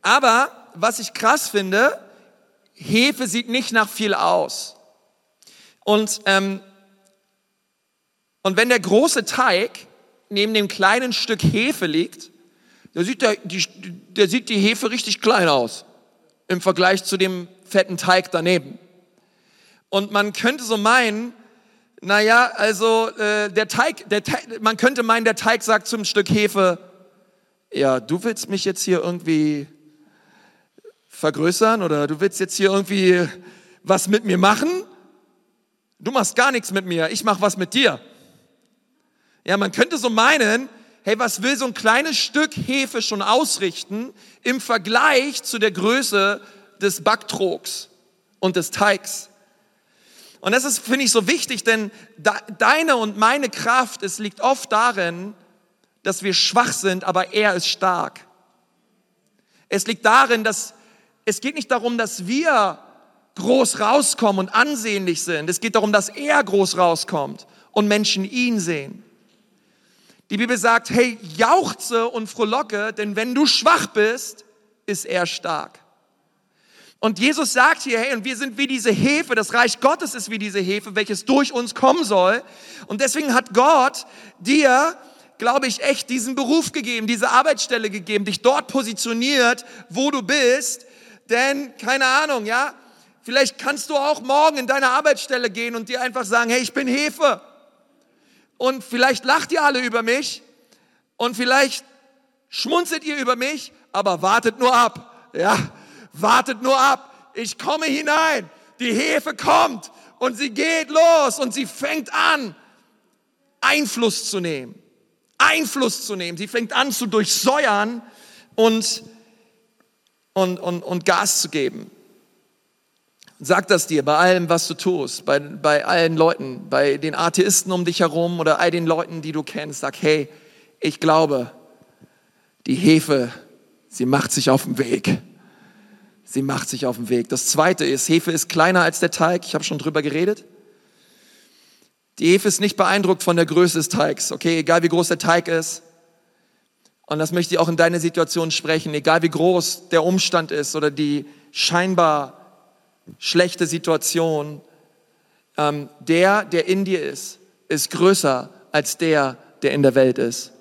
aber was ich krass finde, Hefe sieht nicht nach viel aus. Und, ähm, und wenn der große Teig neben dem kleinen Stück Hefe liegt, da sieht der, die, der sieht die Hefe richtig klein aus im Vergleich zu dem fetten Teig daneben. Und man könnte so meinen, naja, also äh, der Teig, der Teig, man könnte meinen, der Teig sagt zum Stück Hefe, ja, du willst mich jetzt hier irgendwie vergrößern oder du willst jetzt hier irgendwie was mit mir machen? Du machst gar nichts mit mir, ich mach was mit dir. Ja, man könnte so meinen, hey, was will so ein kleines Stück Hefe schon ausrichten im Vergleich zu der Größe des Backtrogs und des Teigs? Und das ist, finde ich, so wichtig, denn deine und meine Kraft, es liegt oft darin, dass wir schwach sind, aber er ist stark. Es liegt darin, dass es geht nicht darum, dass wir groß rauskommen und ansehnlich sind. Es geht darum, dass er groß rauskommt und Menschen ihn sehen. Die Bibel sagt, hey, jauchze und frohlocke, denn wenn du schwach bist, ist er stark. Und Jesus sagt hier, hey, und wir sind wie diese Hefe, das Reich Gottes ist wie diese Hefe, welches durch uns kommen soll. Und deswegen hat Gott dir, glaube ich, echt diesen Beruf gegeben, diese Arbeitsstelle gegeben, dich dort positioniert, wo du bist. Denn, keine Ahnung, ja, vielleicht kannst du auch morgen in deine Arbeitsstelle gehen und dir einfach sagen, hey, ich bin Hefe. und vielleicht lacht ihr alle über mich und vielleicht schmunzelt ihr über mich, aber wartet nur ab. Ja, wartet nur ab. Ich komme hinein. Die Hefe kommt und sie geht los und sie fängt an, Einfluss zu nehmen. Einfluss zu nehmen. Sie fängt an zu durchsäuern und, und, und, und Gas zu geben. Sag das dir bei allem, was du tust, bei, bei allen Leuten, bei den Atheisten um dich herum oder all den Leuten, die du kennst. Sag, hey, ich glaube, die Hefe, sie macht sich auf den Weg. Sie macht sich auf den Weg. Das zweite ist, Hefe ist kleiner als der Teig. Ich habe schon drüber geredet. Die Hefe ist nicht beeindruckt von der Größe des Teigs. Okay, egal wie groß der Teig ist. Und das möchte ich auch in deine Situation sprechen. Egal wie groß der Umstand ist oder die scheinbar schlechte Situation, ähm, der, der in dir ist, ist größer als der, der in der Welt ist.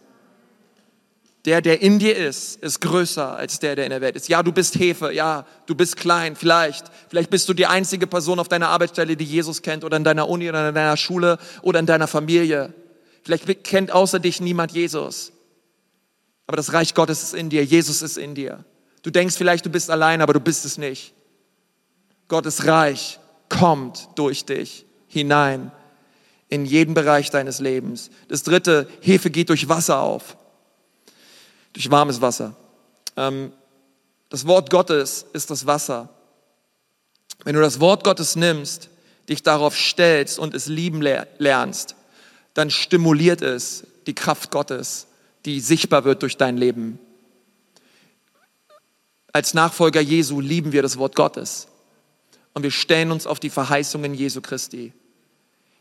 Der, der in dir ist, ist größer als der, der in der Welt ist. Ja, du bist Hefe, ja, du bist klein, vielleicht. Vielleicht bist du die einzige Person auf deiner Arbeitsstelle, die Jesus kennt oder in deiner Uni oder in deiner Schule oder in deiner Familie. Vielleicht kennt außer dich niemand Jesus. Aber das Reich Gottes ist in dir, Jesus ist in dir. Du denkst vielleicht, du bist allein, aber du bist es nicht. Gottes Reich kommt durch dich hinein in jeden Bereich deines Lebens. Das dritte, Hefe geht durch Wasser auf, durch warmes Wasser. Ähm, das Wort Gottes ist das Wasser. Wenn du das Wort Gottes nimmst, dich darauf stellst und es lieben lernst, dann stimuliert es die Kraft Gottes, die sichtbar wird durch dein Leben. Als Nachfolger Jesu lieben wir das Wort Gottes und wir stellen uns auf die Verheißungen Jesu Christi.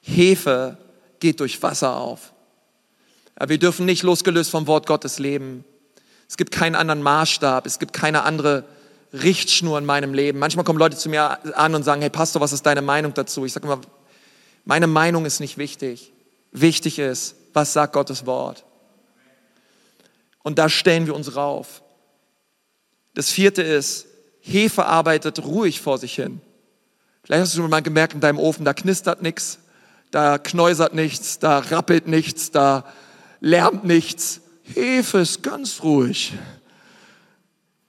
Hefe geht durch Wasser auf. Aber wir dürfen nicht losgelöst vom Wort Gottes leben. Es gibt keinen anderen Maßstab, es gibt keine andere Richtschnur in meinem Leben. Manchmal kommen Leute zu mir an und sagen, hey Pastor, was ist deine Meinung dazu? Ich sage immer, meine Meinung ist nicht wichtig. Wichtig ist, was sagt Gottes Wort? Und da stellen wir uns rauf. Das vierte ist, Hefe arbeitet ruhig vor sich hin. Vielleicht hast du schon mal gemerkt in deinem Ofen, da knistert nichts, da knäusert nichts, da rappelt nichts, da lärmt nichts. Hefe ist ganz ruhig.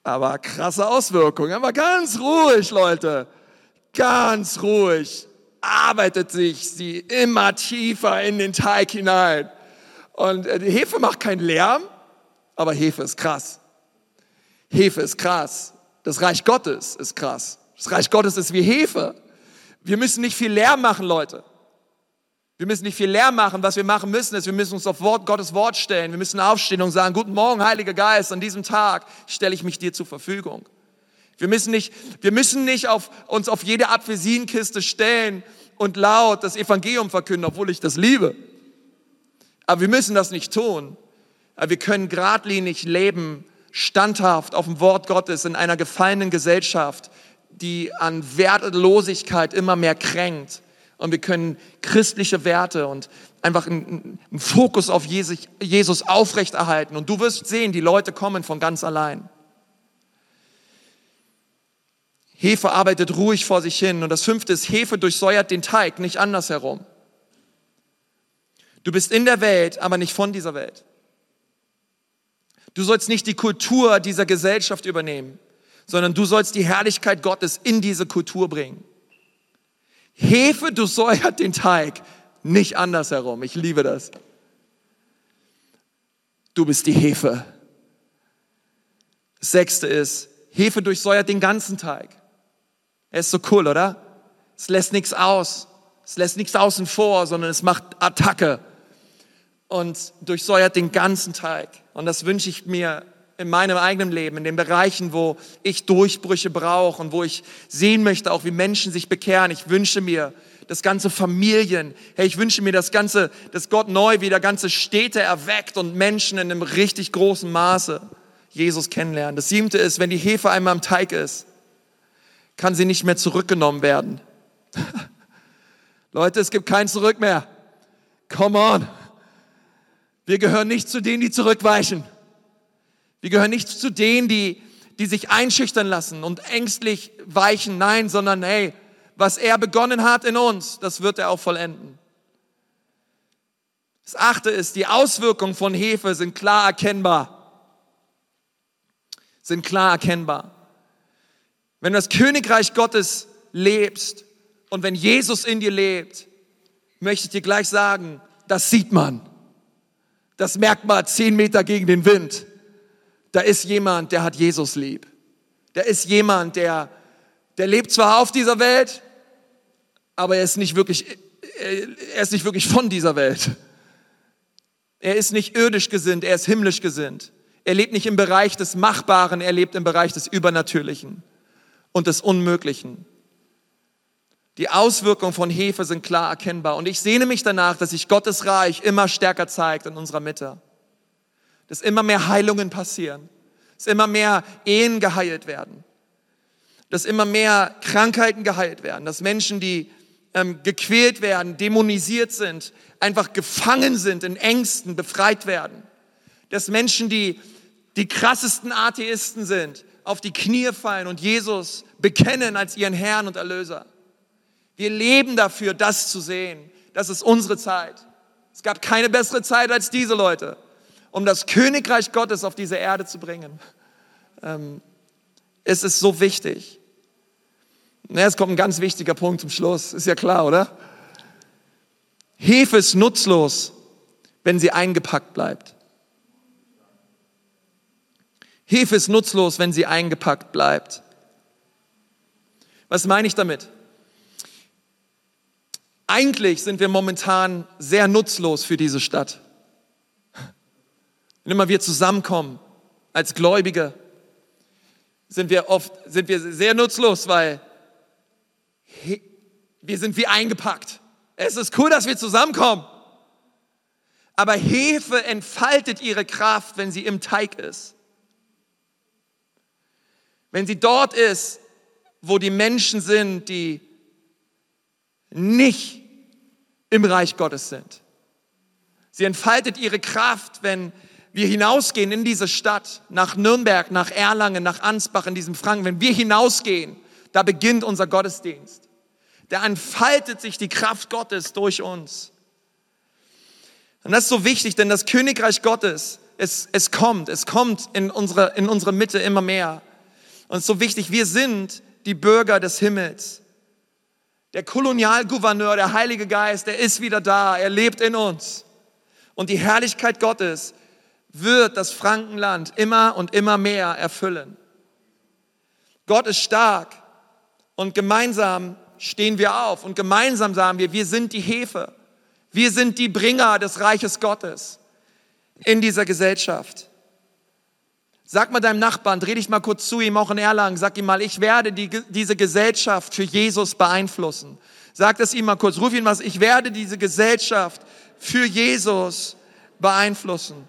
Aber krasse Auswirkungen. Aber ganz ruhig, Leute. Ganz ruhig. Arbeitet sich sie immer tiefer in den Teig hinein. Und äh, Hefe macht keinen Lärm, aber Hefe ist krass. Hefe ist krass. Das Reich Gottes ist krass. Das Reich Gottes ist wie Hefe. Wir müssen nicht viel Lärm machen, Leute. Wir müssen nicht viel Lärm machen. Was wir machen müssen, ist, wir müssen uns auf Wort, Gottes Wort stellen. Wir müssen aufstehen und sagen, guten Morgen, Heiliger Geist, an diesem Tag stelle ich mich dir zur Verfügung. Wir müssen nicht, wir müssen nicht auf, uns auf jede Apfelsinenkiste stellen und laut das Evangelium verkünden, obwohl ich das liebe. Aber wir müssen das nicht tun. Aber wir können geradlinig leben, standhaft auf dem Wort Gottes in einer gefallenen Gesellschaft, die an Wertlosigkeit immer mehr kränkt. Und wir können christliche Werte und einfach einen, Fokus auf Jesus, Jesus aufrechterhalten. Und du wirst sehen, die Leute kommen von ganz allein. Hefe arbeitet ruhig vor sich hin. Und das fünfte ist, Hefe durchsäuert den Teig, nicht andersherum. Du bist in der Welt, aber nicht von dieser Welt. Du sollst nicht die Kultur dieser Gesellschaft übernehmen sondern du sollst die Herrlichkeit Gottes in diese Kultur bringen. Hefe durchsäuert den Teig, nicht andersherum. Ich liebe das. Du bist die Hefe. Sechste ist, Hefe durchsäuert den ganzen Teig. Er ist so cool, oder? Es lässt nichts aus. Es lässt nichts außen vor, sondern es macht Attacke und durchsäuert den ganzen Teig. Und das wünsche ich mir in meinem eigenen Leben, in den Bereichen, wo ich Durchbrüche brauche und wo ich sehen möchte, auch wie Menschen sich bekehren. Ich wünsche mir, das ganze Familien, hey, ich wünsche mir das ganze, dass Gott neu wieder ganze Städte erweckt und Menschen in einem richtig großen Maße Jesus kennenlernen. Das siebte ist, wenn die Hefe einmal im Teig ist, kann sie nicht mehr zurückgenommen werden. Leute, es gibt kein Zurück mehr. Come on. Wir gehören nicht zu denen, die zurückweichen. Wir gehören nicht zu denen, die, die sich einschüchtern lassen und ängstlich weichen. Nein, sondern hey, was er begonnen hat in uns, das wird er auch vollenden. Das achte ist, die Auswirkungen von Hefe sind klar erkennbar. Sind klar erkennbar. Wenn du das Königreich Gottes lebst und wenn Jesus in dir lebt, möchte ich dir gleich sagen, das sieht man. Das merkt man zehn Meter gegen den Wind. Da ist jemand, der hat Jesus lieb. Da ist jemand, der, der lebt zwar auf dieser Welt, aber er ist nicht wirklich, er ist nicht wirklich von dieser Welt. Er ist nicht irdisch gesinnt, er ist himmlisch gesinnt. Er lebt nicht im Bereich des Machbaren, er lebt im Bereich des Übernatürlichen und des Unmöglichen. Die Auswirkungen von Hefe sind klar erkennbar. Und ich sehne mich danach, dass sich Gottes Reich immer stärker zeigt in unserer Mitte. Dass immer mehr Heilungen passieren. Dass immer mehr Ehen geheilt werden. Dass immer mehr Krankheiten geheilt werden. Dass Menschen, die ähm, gequält werden, dämonisiert sind, einfach gefangen sind in Ängsten, befreit werden. Dass Menschen, die die krassesten Atheisten sind, auf die Knie fallen und Jesus bekennen als ihren Herrn und Erlöser. Wir leben dafür, das zu sehen. Das ist unsere Zeit. Es gab keine bessere Zeit als diese Leute, um das Königreich Gottes auf diese Erde zu bringen. Ähm, es ist so wichtig. Na, es kommt ein ganz wichtiger Punkt zum Schluss. Ist ja klar, oder? Hefe ist nutzlos, wenn sie eingepackt bleibt. Hefe ist nutzlos, wenn sie eingepackt bleibt. Was meine ich damit? Eigentlich sind wir momentan sehr nutzlos für diese Stadt. Wenn immer wir zusammenkommen als Gläubige, sind wir oft sind wir sehr nutzlos, weil wir sind wie eingepackt. Es ist cool, dass wir zusammenkommen. Aber Hefe entfaltet ihre Kraft, wenn sie im Teig ist. Wenn sie dort ist, wo die Menschen sind, die nicht im Reich Gottes sind. Sie entfaltet ihre Kraft, wenn wir hinausgehen in diese Stadt, nach Nürnberg, nach Erlangen, nach Ansbach, in diesem Franken. Wenn wir hinausgehen, da beginnt unser Gottesdienst. Da entfaltet sich die Kraft Gottes durch uns. Und das ist so wichtig, denn das Königreich Gottes, es, es kommt, es kommt in unsere, in unsere Mitte immer mehr. Und es ist so wichtig, wir sind die Bürger des Himmels. Der Kolonialgouverneur, der Heilige Geist, der ist wieder da, er lebt in uns. Und die Herrlichkeit Gottes wird das Frankenland immer und immer mehr erfüllen. Gott ist stark und gemeinsam stehen wir auf und gemeinsam sagen wir, wir sind die Hefe. Wir sind die Bringer des Reiches Gottes in dieser Gesellschaft. Sag mal deinem Nachbarn, dreh dich mal kurz zu ihm, auch in Erlangen, sag ihm mal, ich werde die, diese Gesellschaft für Jesus beeinflussen. Sag es ihm mal kurz, ruf ihn mal, ich werde diese Gesellschaft für Jesus beeinflussen.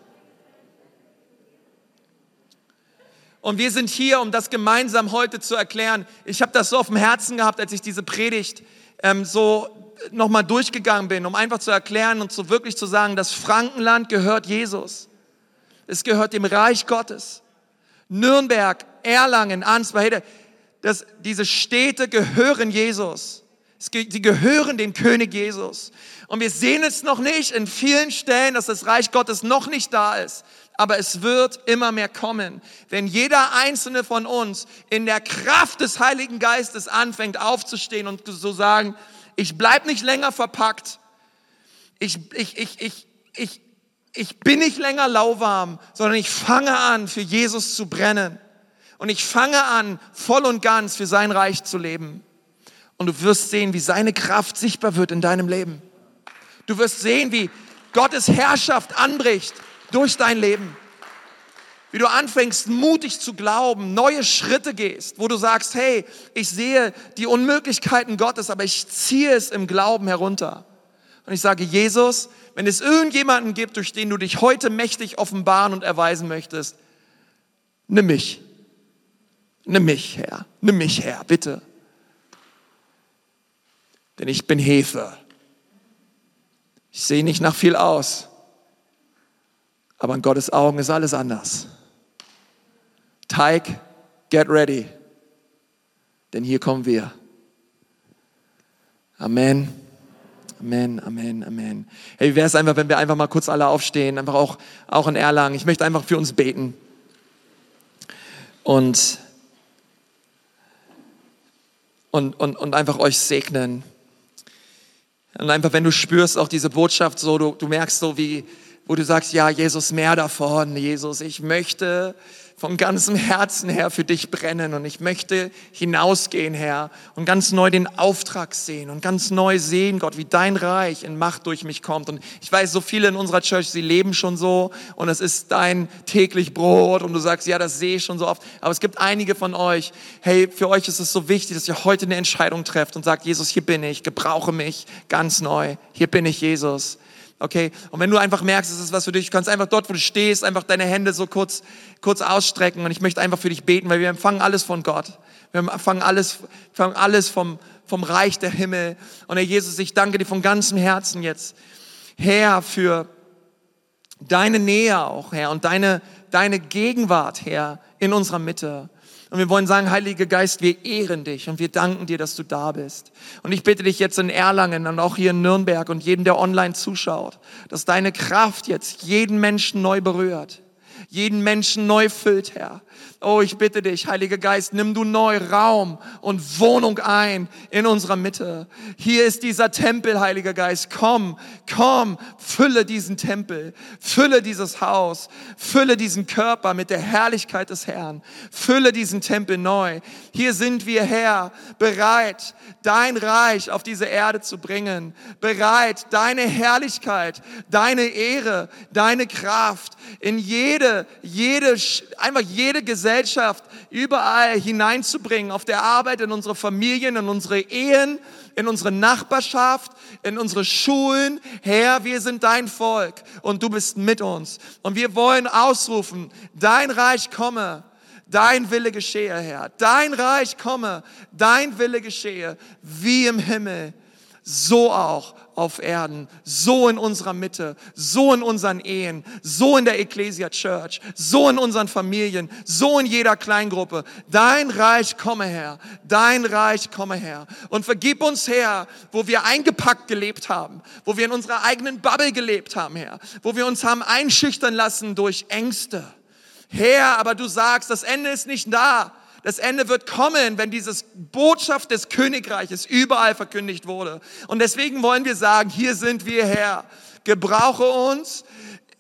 Und wir sind hier, um das gemeinsam heute zu erklären. Ich habe das so auf dem Herzen gehabt, als ich diese Predigt ähm, so nochmal durchgegangen bin, um einfach zu erklären und so wirklich zu sagen, das Frankenland gehört Jesus. Es gehört dem Reich Gottes. Nürnberg, Erlangen, Ansbach, das, diese Städte gehören Jesus. Sie gehören dem König Jesus. Und wir sehen es noch nicht in vielen Stellen, dass das Reich Gottes noch nicht da ist. Aber es wird immer mehr kommen, wenn jeder einzelne von uns in der Kraft des Heiligen Geistes anfängt aufzustehen und zu sagen, ich bleib nicht länger verpackt. Ich, ich, ich, ich, ich, ich bin nicht länger lauwarm, sondern ich fange an, für Jesus zu brennen. Und ich fange an, voll und ganz für sein Reich zu leben. Und du wirst sehen, wie seine Kraft sichtbar wird in deinem Leben. Du wirst sehen, wie Gottes Herrschaft anbricht durch dein Leben. Wie du anfängst, mutig zu glauben, neue Schritte gehst, wo du sagst, hey, ich sehe die Unmöglichkeiten Gottes, aber ich ziehe es im Glauben herunter. Und ich sage, Jesus, wenn es irgendjemanden gibt, durch den du dich heute mächtig offenbaren und erweisen möchtest, nimm mich. Nimm mich, Herr. Nimm mich, Herr, bitte. Denn ich bin Hefe. Ich sehe nicht nach viel aus. Aber in Gottes Augen ist alles anders. Teig, get ready. Denn hier kommen wir. Amen. Amen, Amen, Amen. Hey, wie wäre es einfach, wenn wir einfach mal kurz alle aufstehen, einfach auch, auch in Erlangen. Ich möchte einfach für uns beten. Und, und, und, und einfach euch segnen. Und einfach, wenn du spürst auch diese Botschaft so, du, du merkst so, wie, wo du sagst, ja, Jesus, mehr davon, Jesus, ich möchte von ganzem Herzen, Herr, für dich brennen und ich möchte hinausgehen, Herr, und ganz neu den Auftrag sehen und ganz neu sehen, Gott, wie dein Reich in Macht durch mich kommt. Und ich weiß, so viele in unserer Church, sie leben schon so und es ist dein täglich Brot und du sagst, ja, das sehe ich schon so oft. Aber es gibt einige von euch, hey, für euch ist es so wichtig, dass ihr heute eine Entscheidung trefft und sagt, Jesus, hier bin ich, gebrauche mich ganz neu. Hier bin ich, Jesus. Okay? Und wenn du einfach merkst, es ist was für dich, kannst einfach dort, wo du stehst, einfach deine Hände so kurz, kurz ausstrecken und ich möchte einfach für dich beten, weil wir empfangen alles von Gott. Wir empfangen alles, empfangen alles vom, vom Reich der Himmel. Und Herr Jesus, ich danke dir von ganzem Herzen jetzt, Herr, für deine Nähe auch, Herr, und deine, deine Gegenwart, Herr, in unserer Mitte. Und wir wollen sagen, Heiliger Geist, wir ehren dich und wir danken dir, dass du da bist. Und ich bitte dich jetzt in Erlangen und auch hier in Nürnberg und jeden, der online zuschaut, dass deine Kraft jetzt jeden Menschen neu berührt, jeden Menschen neu füllt, Herr. Oh, ich bitte dich, Heiliger Geist, nimm du neu Raum und Wohnung ein in unserer Mitte. Hier ist dieser Tempel, Heiliger Geist. Komm, komm, fülle diesen Tempel, fülle dieses Haus, fülle diesen Körper mit der Herrlichkeit des Herrn, fülle diesen Tempel neu. Hier sind wir, Herr, bereit, dein Reich auf diese Erde zu bringen, bereit, deine Herrlichkeit, deine Ehre, deine Kraft in jede, jede, einfach jede Gesellschaft überall hineinzubringen, auf der Arbeit, in unsere Familien, in unsere Ehen, in unsere Nachbarschaft, in unsere Schulen. Herr, wir sind dein Volk und du bist mit uns. Und wir wollen ausrufen, dein Reich komme. Dein Wille geschehe, Herr. Dein Reich komme. Dein Wille geschehe, wie im Himmel, so auch auf Erden, so in unserer Mitte, so in unseren Ehen, so in der Ecclesia Church, so in unseren Familien, so in jeder Kleingruppe. Dein Reich komme her, dein Reich komme her. Und vergib uns, Herr, wo wir eingepackt gelebt haben, wo wir in unserer eigenen Bubble gelebt haben, Herr, wo wir uns haben einschüchtern lassen durch Ängste. Herr, aber du sagst, das Ende ist nicht da. Das Ende wird kommen, wenn dieses Botschaft des Königreiches überall verkündigt wurde. Und deswegen wollen wir sagen, hier sind wir Herr. Gebrauche uns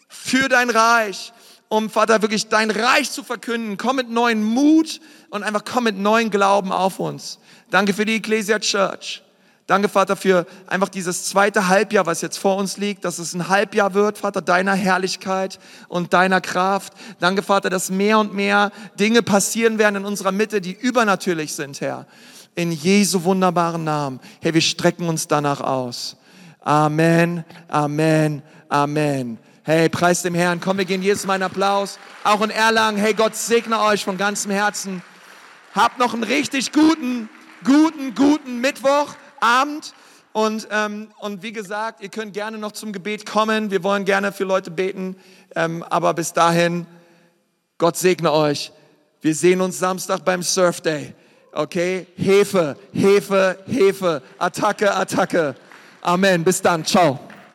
für dein Reich, um Vater wirklich dein Reich zu verkünden. Komm mit neuen Mut und einfach komm mit neuen Glauben auf uns. Danke für die Ecclesia Church. Danke, Vater, für einfach dieses zweite Halbjahr, was jetzt vor uns liegt, dass es ein Halbjahr wird, Vater, deiner Herrlichkeit und deiner Kraft. Danke, Vater, dass mehr und mehr Dinge passieren werden in unserer Mitte, die übernatürlich sind, Herr. In Jesu wunderbaren Namen. Herr, wir strecken uns danach aus. Amen, Amen, Amen. Hey, preis dem Herrn. Komm, wir gehen jedes Mal einen Applaus. Auch in Erlangen. Hey, Gott segne euch von ganzem Herzen. Habt noch einen richtig guten, guten, guten Mittwoch. Abend. Und, ähm, und wie gesagt, ihr könnt gerne noch zum Gebet kommen. Wir wollen gerne für Leute beten. Ähm, aber bis dahin, Gott segne euch. Wir sehen uns Samstag beim Surf Day. Okay? Hefe, Hefe, Hefe. Attacke, Attacke. Amen. Bis dann. Ciao.